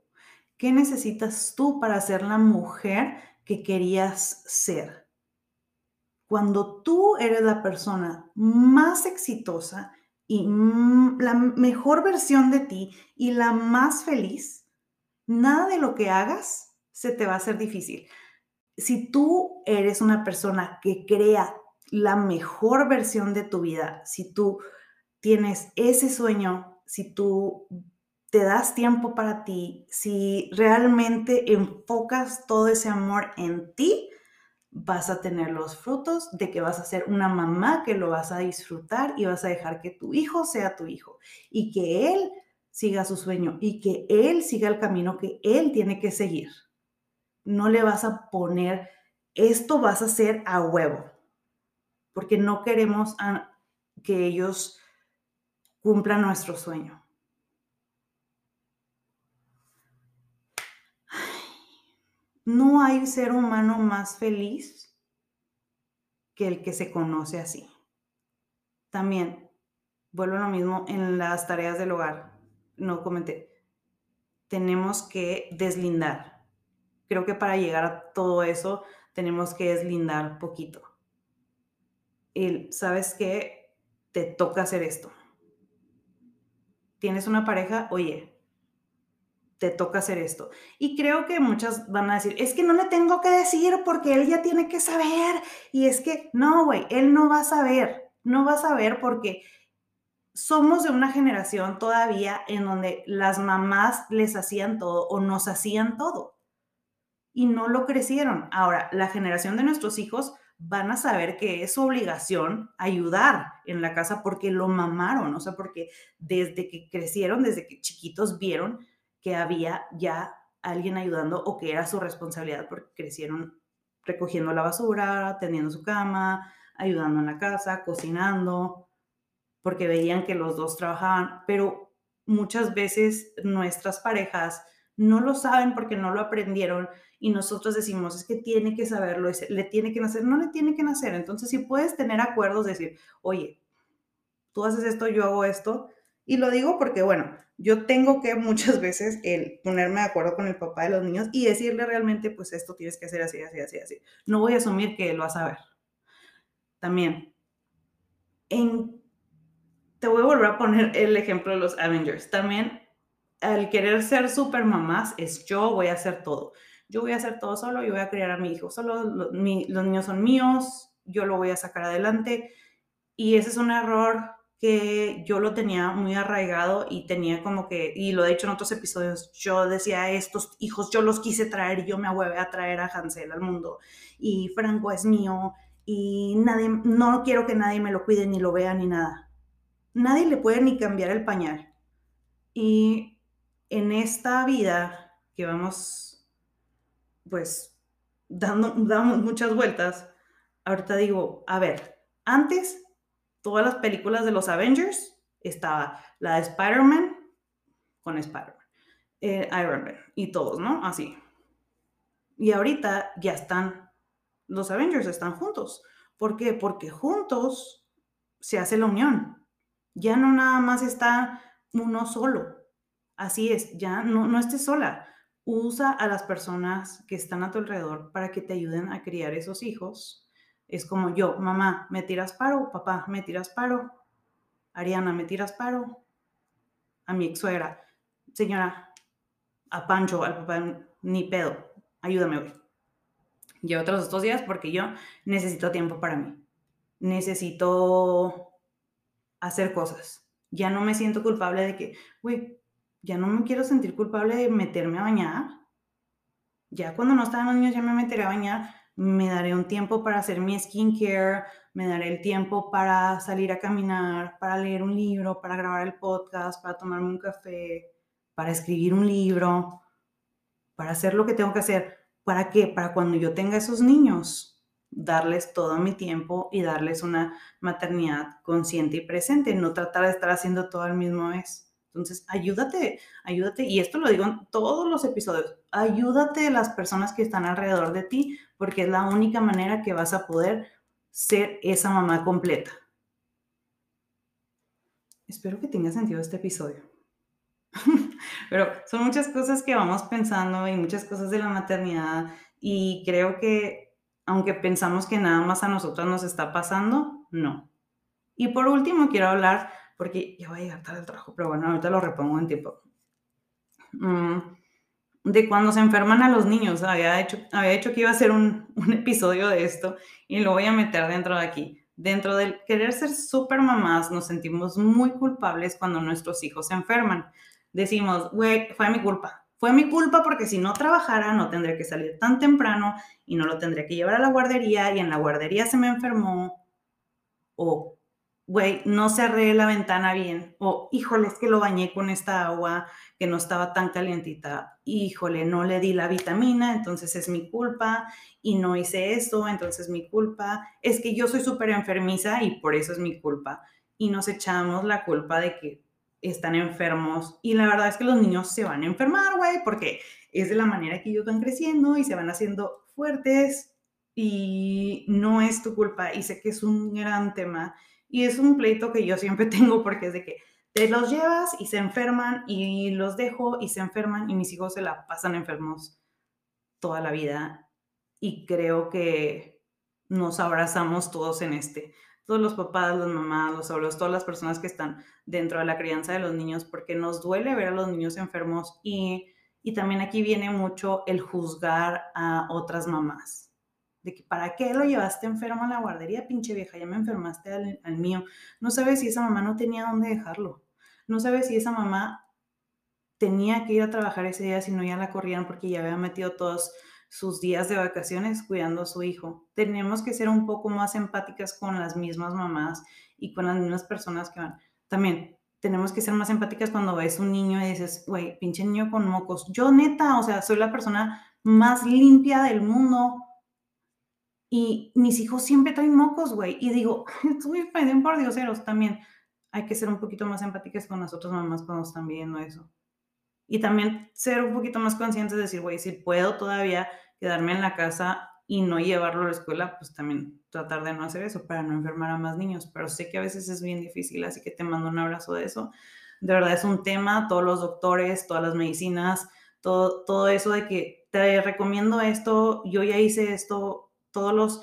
¿Qué necesitas tú para ser la mujer que querías ser? Cuando tú eres la persona más exitosa y la mejor versión de ti y la más feliz, nada de lo que hagas se te va a hacer difícil. Si tú eres una persona que crea la mejor versión de tu vida, si tú tienes ese sueño, si tú te das tiempo para ti, si realmente enfocas todo ese amor en ti, vas a tener los frutos de que vas a ser una mamá que lo vas a disfrutar y vas a dejar que tu hijo sea tu hijo y que él siga su sueño y que él siga el camino que él tiene que seguir. No le vas a poner, esto vas a hacer a huevo, porque no queremos que ellos cumplan nuestro sueño. No hay ser humano más feliz que el que se conoce así. También, vuelvo a lo mismo en las tareas del hogar. No comenté. Tenemos que deslindar. Creo que para llegar a todo eso tenemos que deslindar poquito. El, ¿sabes qué? Te toca hacer esto. ¿Tienes una pareja? Oye, te toca hacer esto. Y creo que muchas van a decir, es que no le tengo que decir porque él ya tiene que saber. Y es que, no, güey, él no va a saber, no va a saber porque somos de una generación todavía en donde las mamás les hacían todo o nos hacían todo. Y no lo crecieron. Ahora, la generación de nuestros hijos van a saber que es su obligación ayudar en la casa porque lo mamaron, o sea, porque desde que crecieron, desde que chiquitos vieron que había ya alguien ayudando o que era su responsabilidad porque crecieron recogiendo la basura, teniendo su cama, ayudando en la casa, cocinando, porque veían que los dos trabajaban, pero muchas veces nuestras parejas no lo saben porque no lo aprendieron y nosotros decimos, es que tiene que saberlo, le tiene que nacer, no le tiene que nacer. Entonces, si puedes tener acuerdos, decir, oye, tú haces esto, yo hago esto. Y lo digo porque, bueno, yo tengo que muchas veces el ponerme de acuerdo con el papá de los niños y decirle realmente, pues esto tienes que hacer así, así, así, así. No voy a asumir que él va a saber. También, en, te voy a volver a poner el ejemplo de los Avengers. También, al querer ser super mamás, es yo voy a hacer todo. Yo voy a hacer todo solo, yo voy a criar a mi hijo solo, los niños son míos, yo lo voy a sacar adelante. Y ese es un error que yo lo tenía muy arraigado y tenía como que, y lo he dicho en otros episodios, yo decía, estos hijos yo los quise traer yo me ahueve a traer a Hansel al mundo y Franco es mío y nadie, no quiero que nadie me lo cuide ni lo vea ni nada. Nadie le puede ni cambiar el pañal. Y en esta vida que vamos, pues, dando, damos muchas vueltas, ahorita digo, a ver, antes todas las películas de los Avengers, estaba la de Spider-Man con Spider-Man, eh, Iron Man y todos, ¿no? Así. Y ahorita ya están, los Avengers están juntos. ¿Por qué? Porque juntos se hace la unión. Ya no nada más está uno solo. Así es, ya no, no estés sola. Usa a las personas que están a tu alrededor para que te ayuden a criar esos hijos es como yo, mamá, ¿me tiras paro? Papá, ¿me tiras paro? Ariana, ¿me tiras paro? A mi ex suegra, señora, a Pancho, al papá, ni pedo, ayúdame hoy. Llevo otros dos días porque yo necesito tiempo para mí. Necesito hacer cosas. Ya no me siento culpable de que, güey, ya no me quiero sentir culpable de meterme a bañar. Ya cuando no estaban los niños ya me meteré a bañar me daré un tiempo para hacer mi skincare, me daré el tiempo para salir a caminar, para leer un libro, para grabar el podcast, para tomarme un café, para escribir un libro, para hacer lo que tengo que hacer. ¿Para qué? Para cuando yo tenga esos niños, darles todo mi tiempo y darles una maternidad consciente y presente, no tratar de estar haciendo todo al mismo vez. Entonces, ayúdate, ayúdate, y esto lo digo en todos los episodios, ayúdate de las personas que están alrededor de ti, porque es la única manera que vas a poder ser esa mamá completa. Espero que tenga sentido este episodio. Pero son muchas cosas que vamos pensando y muchas cosas de la maternidad y creo que aunque pensamos que nada más a nosotros nos está pasando, no. Y por último, quiero hablar porque ya voy a llegar tarde trabajo, pero bueno, ahorita lo repongo en tiempo. Mm, de cuando se enferman a los niños, había hecho, había hecho que iba a hacer un, un episodio de esto y lo voy a meter dentro de aquí. Dentro del querer ser súper mamás, nos sentimos muy culpables cuando nuestros hijos se enferman. Decimos, güey, fue mi culpa. Fue mi culpa porque si no trabajara no tendría que salir tan temprano y no lo tendría que llevar a la guardería y en la guardería se me enfermó. O güey, no cerré la ventana bien, o híjole, es que lo bañé con esta agua que no estaba tan calientita, híjole, no le di la vitamina, entonces es mi culpa, y no hice eso, entonces es mi culpa, es que yo soy súper enfermiza y por eso es mi culpa, y nos echamos la culpa de que están enfermos, y la verdad es que los niños se van a enfermar, güey, porque es de la manera que ellos van creciendo y se van haciendo fuertes, y no es tu culpa, y sé que es un gran tema y es un pleito que yo siempre tengo porque es de que te los llevas y se enferman y los dejo y se enferman y mis hijos se la pasan enfermos toda la vida. Y creo que nos abrazamos todos en este. Todos los papás, las mamás, los abuelos, todas las personas que están dentro de la crianza de los niños, porque nos duele ver a los niños enfermos y, y también aquí viene mucho el juzgar a otras mamás que para qué lo llevaste enfermo a la guardería, pinche vieja, ya me enfermaste al, mío. No sabes si esa mamá no tenía dónde dejarlo. No sabes si esa mamá tenía que ir a trabajar ese día, si no ya la corrían porque ya había metido todos sus días de vacaciones cuidando a su hijo. Tenemos que ser un poco más empáticas con las mismas mamás y con las mismas personas que van. También tenemos que ser más empáticas cuando ves un niño y dices, güey, pinche niño con mocos. Yo neta, o sea, soy la persona más limpia del mundo y mis hijos siempre traen mocos, güey. Y digo, estoy por dioseros también. Hay que ser un poquito más empáticas con las otras mamás cuando están viendo eso. Y también ser un poquito más conscientes de decir, güey, si puedo todavía quedarme en la casa y no llevarlo a la escuela, pues también tratar de no hacer eso para no enfermar a más niños. Pero sé que a veces es bien difícil, así que te mando un abrazo de eso. De verdad es un tema, todos los doctores, todas las medicinas, todo, todo eso de que te recomiendo esto, yo ya hice esto, todos los,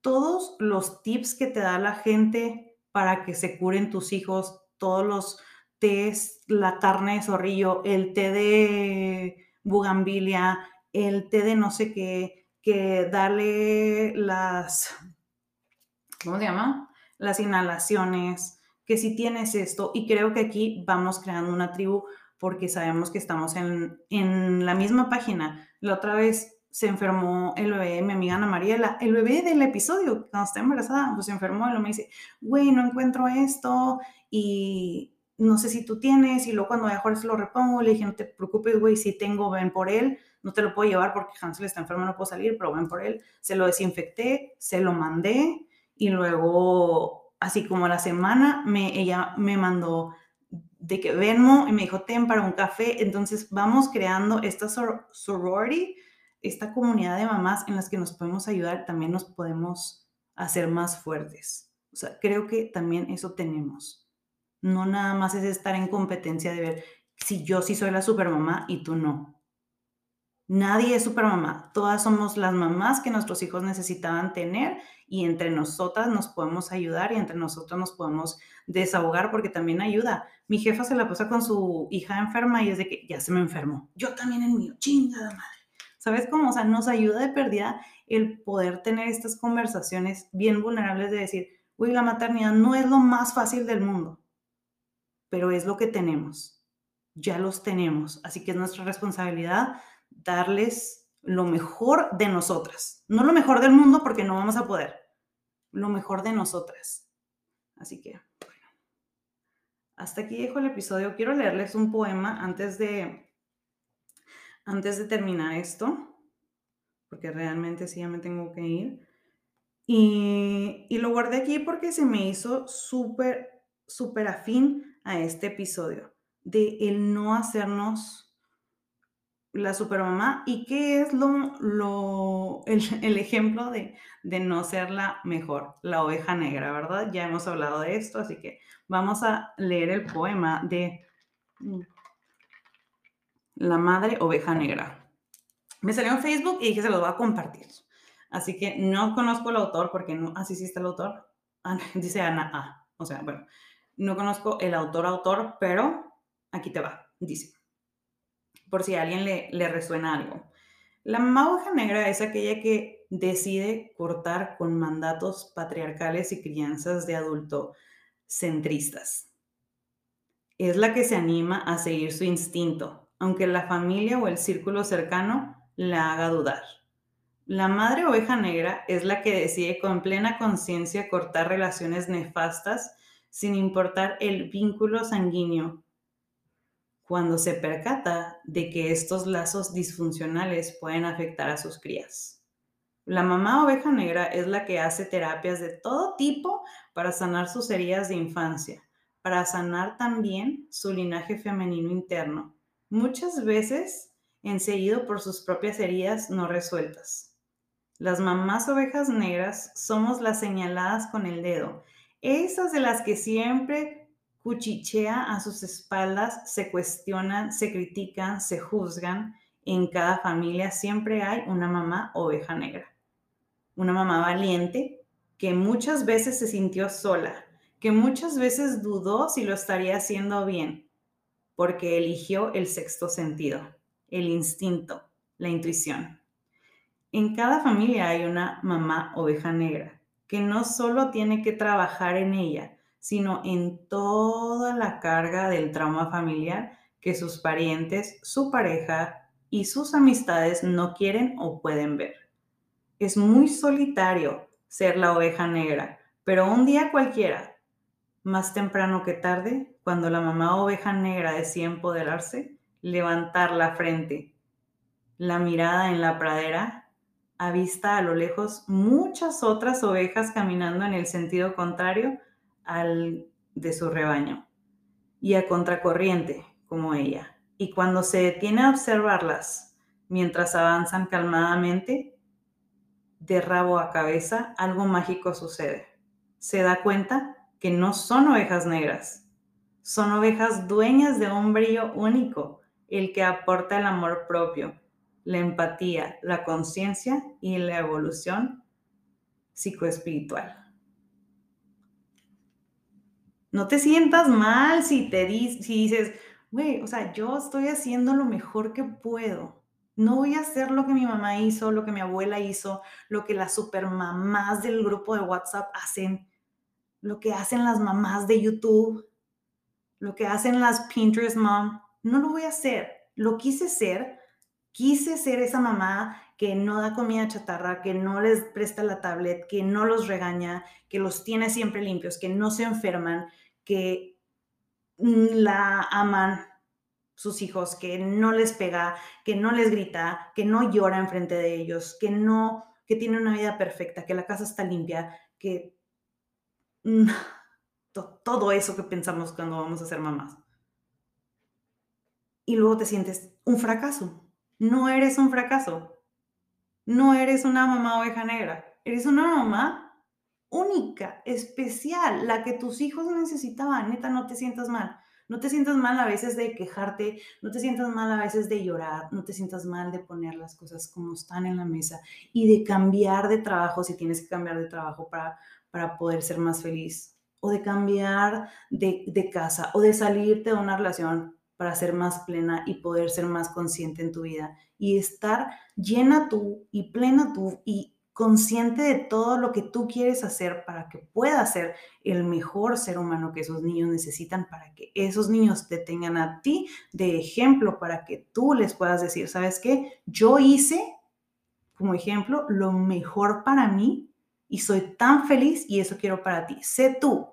todos los tips que te da la gente para que se curen tus hijos, todos los tés, la carne de zorrillo, el té de bugambilia, el té de no sé qué, que darle las, ¿cómo se llama? Las inhalaciones, que si tienes esto, y creo que aquí vamos creando una tribu porque sabemos que estamos en, en la misma página. La otra vez se enfermó el bebé, mi amiga Ana Mariela, el bebé del episodio, cuando está embarazada, pues se enfermó y lo me dice, güey, no encuentro esto y no sé si tú tienes, y luego cuando vaya a se lo repongo, le dije, no te preocupes, güey, si tengo, ven por él, no te lo puedo llevar porque Hansel está enfermo, no puedo salir, pero ven por él, se lo desinfecté, se lo mandé y luego, así como la semana, me, ella me mandó de que Venmo y me dijo, ten para un café, entonces vamos creando esta sorority, esta comunidad de mamás en las que nos podemos ayudar, también nos podemos hacer más fuertes. O sea, creo que también eso tenemos. No nada más es estar en competencia de ver si yo sí soy la supermamá y tú no. Nadie es supermamá. Todas somos las mamás que nuestros hijos necesitaban tener y entre nosotras nos podemos ayudar y entre nosotros nos podemos desahogar porque también ayuda. Mi jefa se la pasa con su hija enferma y es de que ya se me enfermó. Yo también en mío, chingada madre. ¿Sabes cómo? O sea, nos ayuda de pérdida el poder tener estas conversaciones bien vulnerables de decir, uy, la maternidad no es lo más fácil del mundo, pero es lo que tenemos. Ya los tenemos. Así que es nuestra responsabilidad darles lo mejor de nosotras. No lo mejor del mundo porque no vamos a poder. Lo mejor de nosotras. Así que, bueno. Hasta aquí dejo el episodio. Quiero leerles un poema antes de antes de terminar esto, porque realmente sí ya me tengo que ir. Y, lo guardé aquí porque se me hizo súper, súper afín a este episodio, de el no hacernos la supermamá y qué es lo, lo el, ejemplo de, de, no ser la mejor, la oveja negra, ¿verdad? Ya hemos hablado de esto, así que vamos a leer el poema de la madre oveja negra. Me salió en Facebook y dije, se los voy a compartir. Así que no conozco el autor porque no, así ah, sí está el autor. Ah, dice Ana A. O sea, bueno, no conozco el autor autor, pero aquí te va. Dice, por si a alguien le, le resuena algo. La mamá oveja negra es aquella que decide cortar con mandatos patriarcales y crianzas de adulto centristas. Es la que se anima a seguir su instinto, aunque la familia o el círculo cercano la haga dudar. La madre oveja negra es la que decide con plena conciencia cortar relaciones nefastas sin importar el vínculo sanguíneo, cuando se percata de que estos lazos disfuncionales pueden afectar a sus crías. La mamá oveja negra es la que hace terapias de todo tipo para sanar sus heridas de infancia, para sanar también su linaje femenino interno muchas veces enseguido por sus propias heridas no resueltas. Las mamás ovejas negras somos las señaladas con el dedo, esas de las que siempre cuchichea a sus espaldas, se cuestionan, se critican, se juzgan. En cada familia siempre hay una mamá oveja negra, una mamá valiente que muchas veces se sintió sola, que muchas veces dudó si lo estaría haciendo bien, porque eligió el sexto sentido, el instinto, la intuición. En cada familia hay una mamá oveja negra que no solo tiene que trabajar en ella, sino en toda la carga del trauma familiar que sus parientes, su pareja y sus amistades no quieren o pueden ver. Es muy solitario ser la oveja negra, pero un día cualquiera, más temprano que tarde, cuando la mamá oveja negra decide empoderarse, levantar la frente, la mirada en la pradera, avista a lo lejos muchas otras ovejas caminando en el sentido contrario al de su rebaño y a contracorriente como ella. Y cuando se detiene a observarlas mientras avanzan calmadamente, de rabo a cabeza, algo mágico sucede. Se da cuenta que no son ovejas negras, son ovejas dueñas de un brillo único, el que aporta el amor propio, la empatía, la conciencia y la evolución psicoespiritual. No te sientas mal si te si dices, güey, o sea, yo estoy haciendo lo mejor que puedo. No voy a hacer lo que mi mamá hizo, lo que mi abuela hizo, lo que las supermamás del grupo de WhatsApp hacen, lo que hacen las mamás de YouTube, lo que hacen las Pinterest mom. No lo voy a hacer. Lo quise ser. Quise ser esa mamá que no da comida chatarra, que no les presta la tablet, que no los regaña, que los tiene siempre limpios, que no se enferman, que mm, la aman sus hijos, que no les pega, que no les grita, que no llora enfrente de ellos, que no, que tiene una vida perfecta, que la casa está limpia, que todo eso que pensamos cuando vamos a ser mamás. Y luego te sientes un fracaso. No eres un fracaso. No eres una mamá oveja negra. Eres una mamá única, especial, la que tus hijos necesitaban. Neta, no te sientas mal. No te sientas mal a veces de quejarte, no te sientas mal a veces de llorar, no te sientas mal de poner las cosas como están en la mesa y de cambiar de trabajo si tienes que cambiar de trabajo para, para poder ser más feliz o de cambiar de, casa o de salirte de una relación para ser más plena y poder ser más consciente en tu vida y estar llena tú y plena tú y consciente de todo lo que tú quieres hacer para que puedas ser el mejor ser humano que esos niños necesitan, para que esos niños te tengan a ti de ejemplo, para que tú les puedas decir, ¿sabes qué? Yo hice, como ejemplo, lo mejor para mí y soy tan feliz y eso quiero para ti. Sé tú,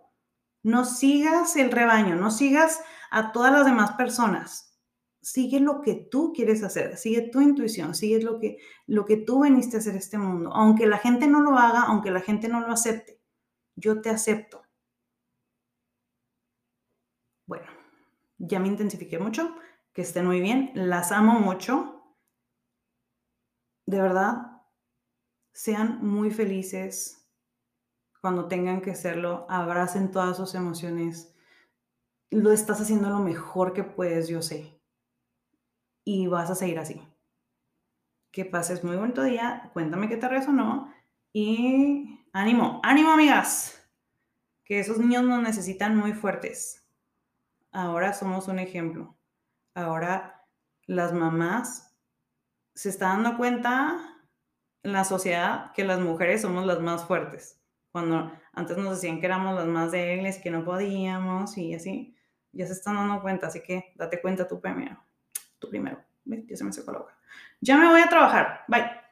no sigas el rebaño, no sigas a todas las demás personas sigue lo que tú quieres hacer, sigue tu intuición, sigue lo que, lo que tú veniste a hacer este mundo. Aunque la gente no lo haga, aunque la gente no lo acepte, yo te acepto. Bueno, ya me intensifiqué mucho, que estén muy bien, las amo mucho. De verdad, sean muy felices cuando tengan que serlo, abracen todas sus emociones. Lo estás haciendo lo mejor que puedes, yo sé y vas a seguir así. Que pases muy bonito día, cuéntame qué te resonó y ánimo, ánimo amigas, que esos niños nos necesitan muy fuertes. Ahora somos un ejemplo. Ahora las mamás se están dando cuenta en la sociedad que las mujeres somos las más fuertes. Cuando antes nos decían que éramos las más débiles, que no podíamos y así, ya se están dando cuenta, así que date cuenta tú primero tú primero. Ya se me secó la. Ya me voy a trabajar. Bye.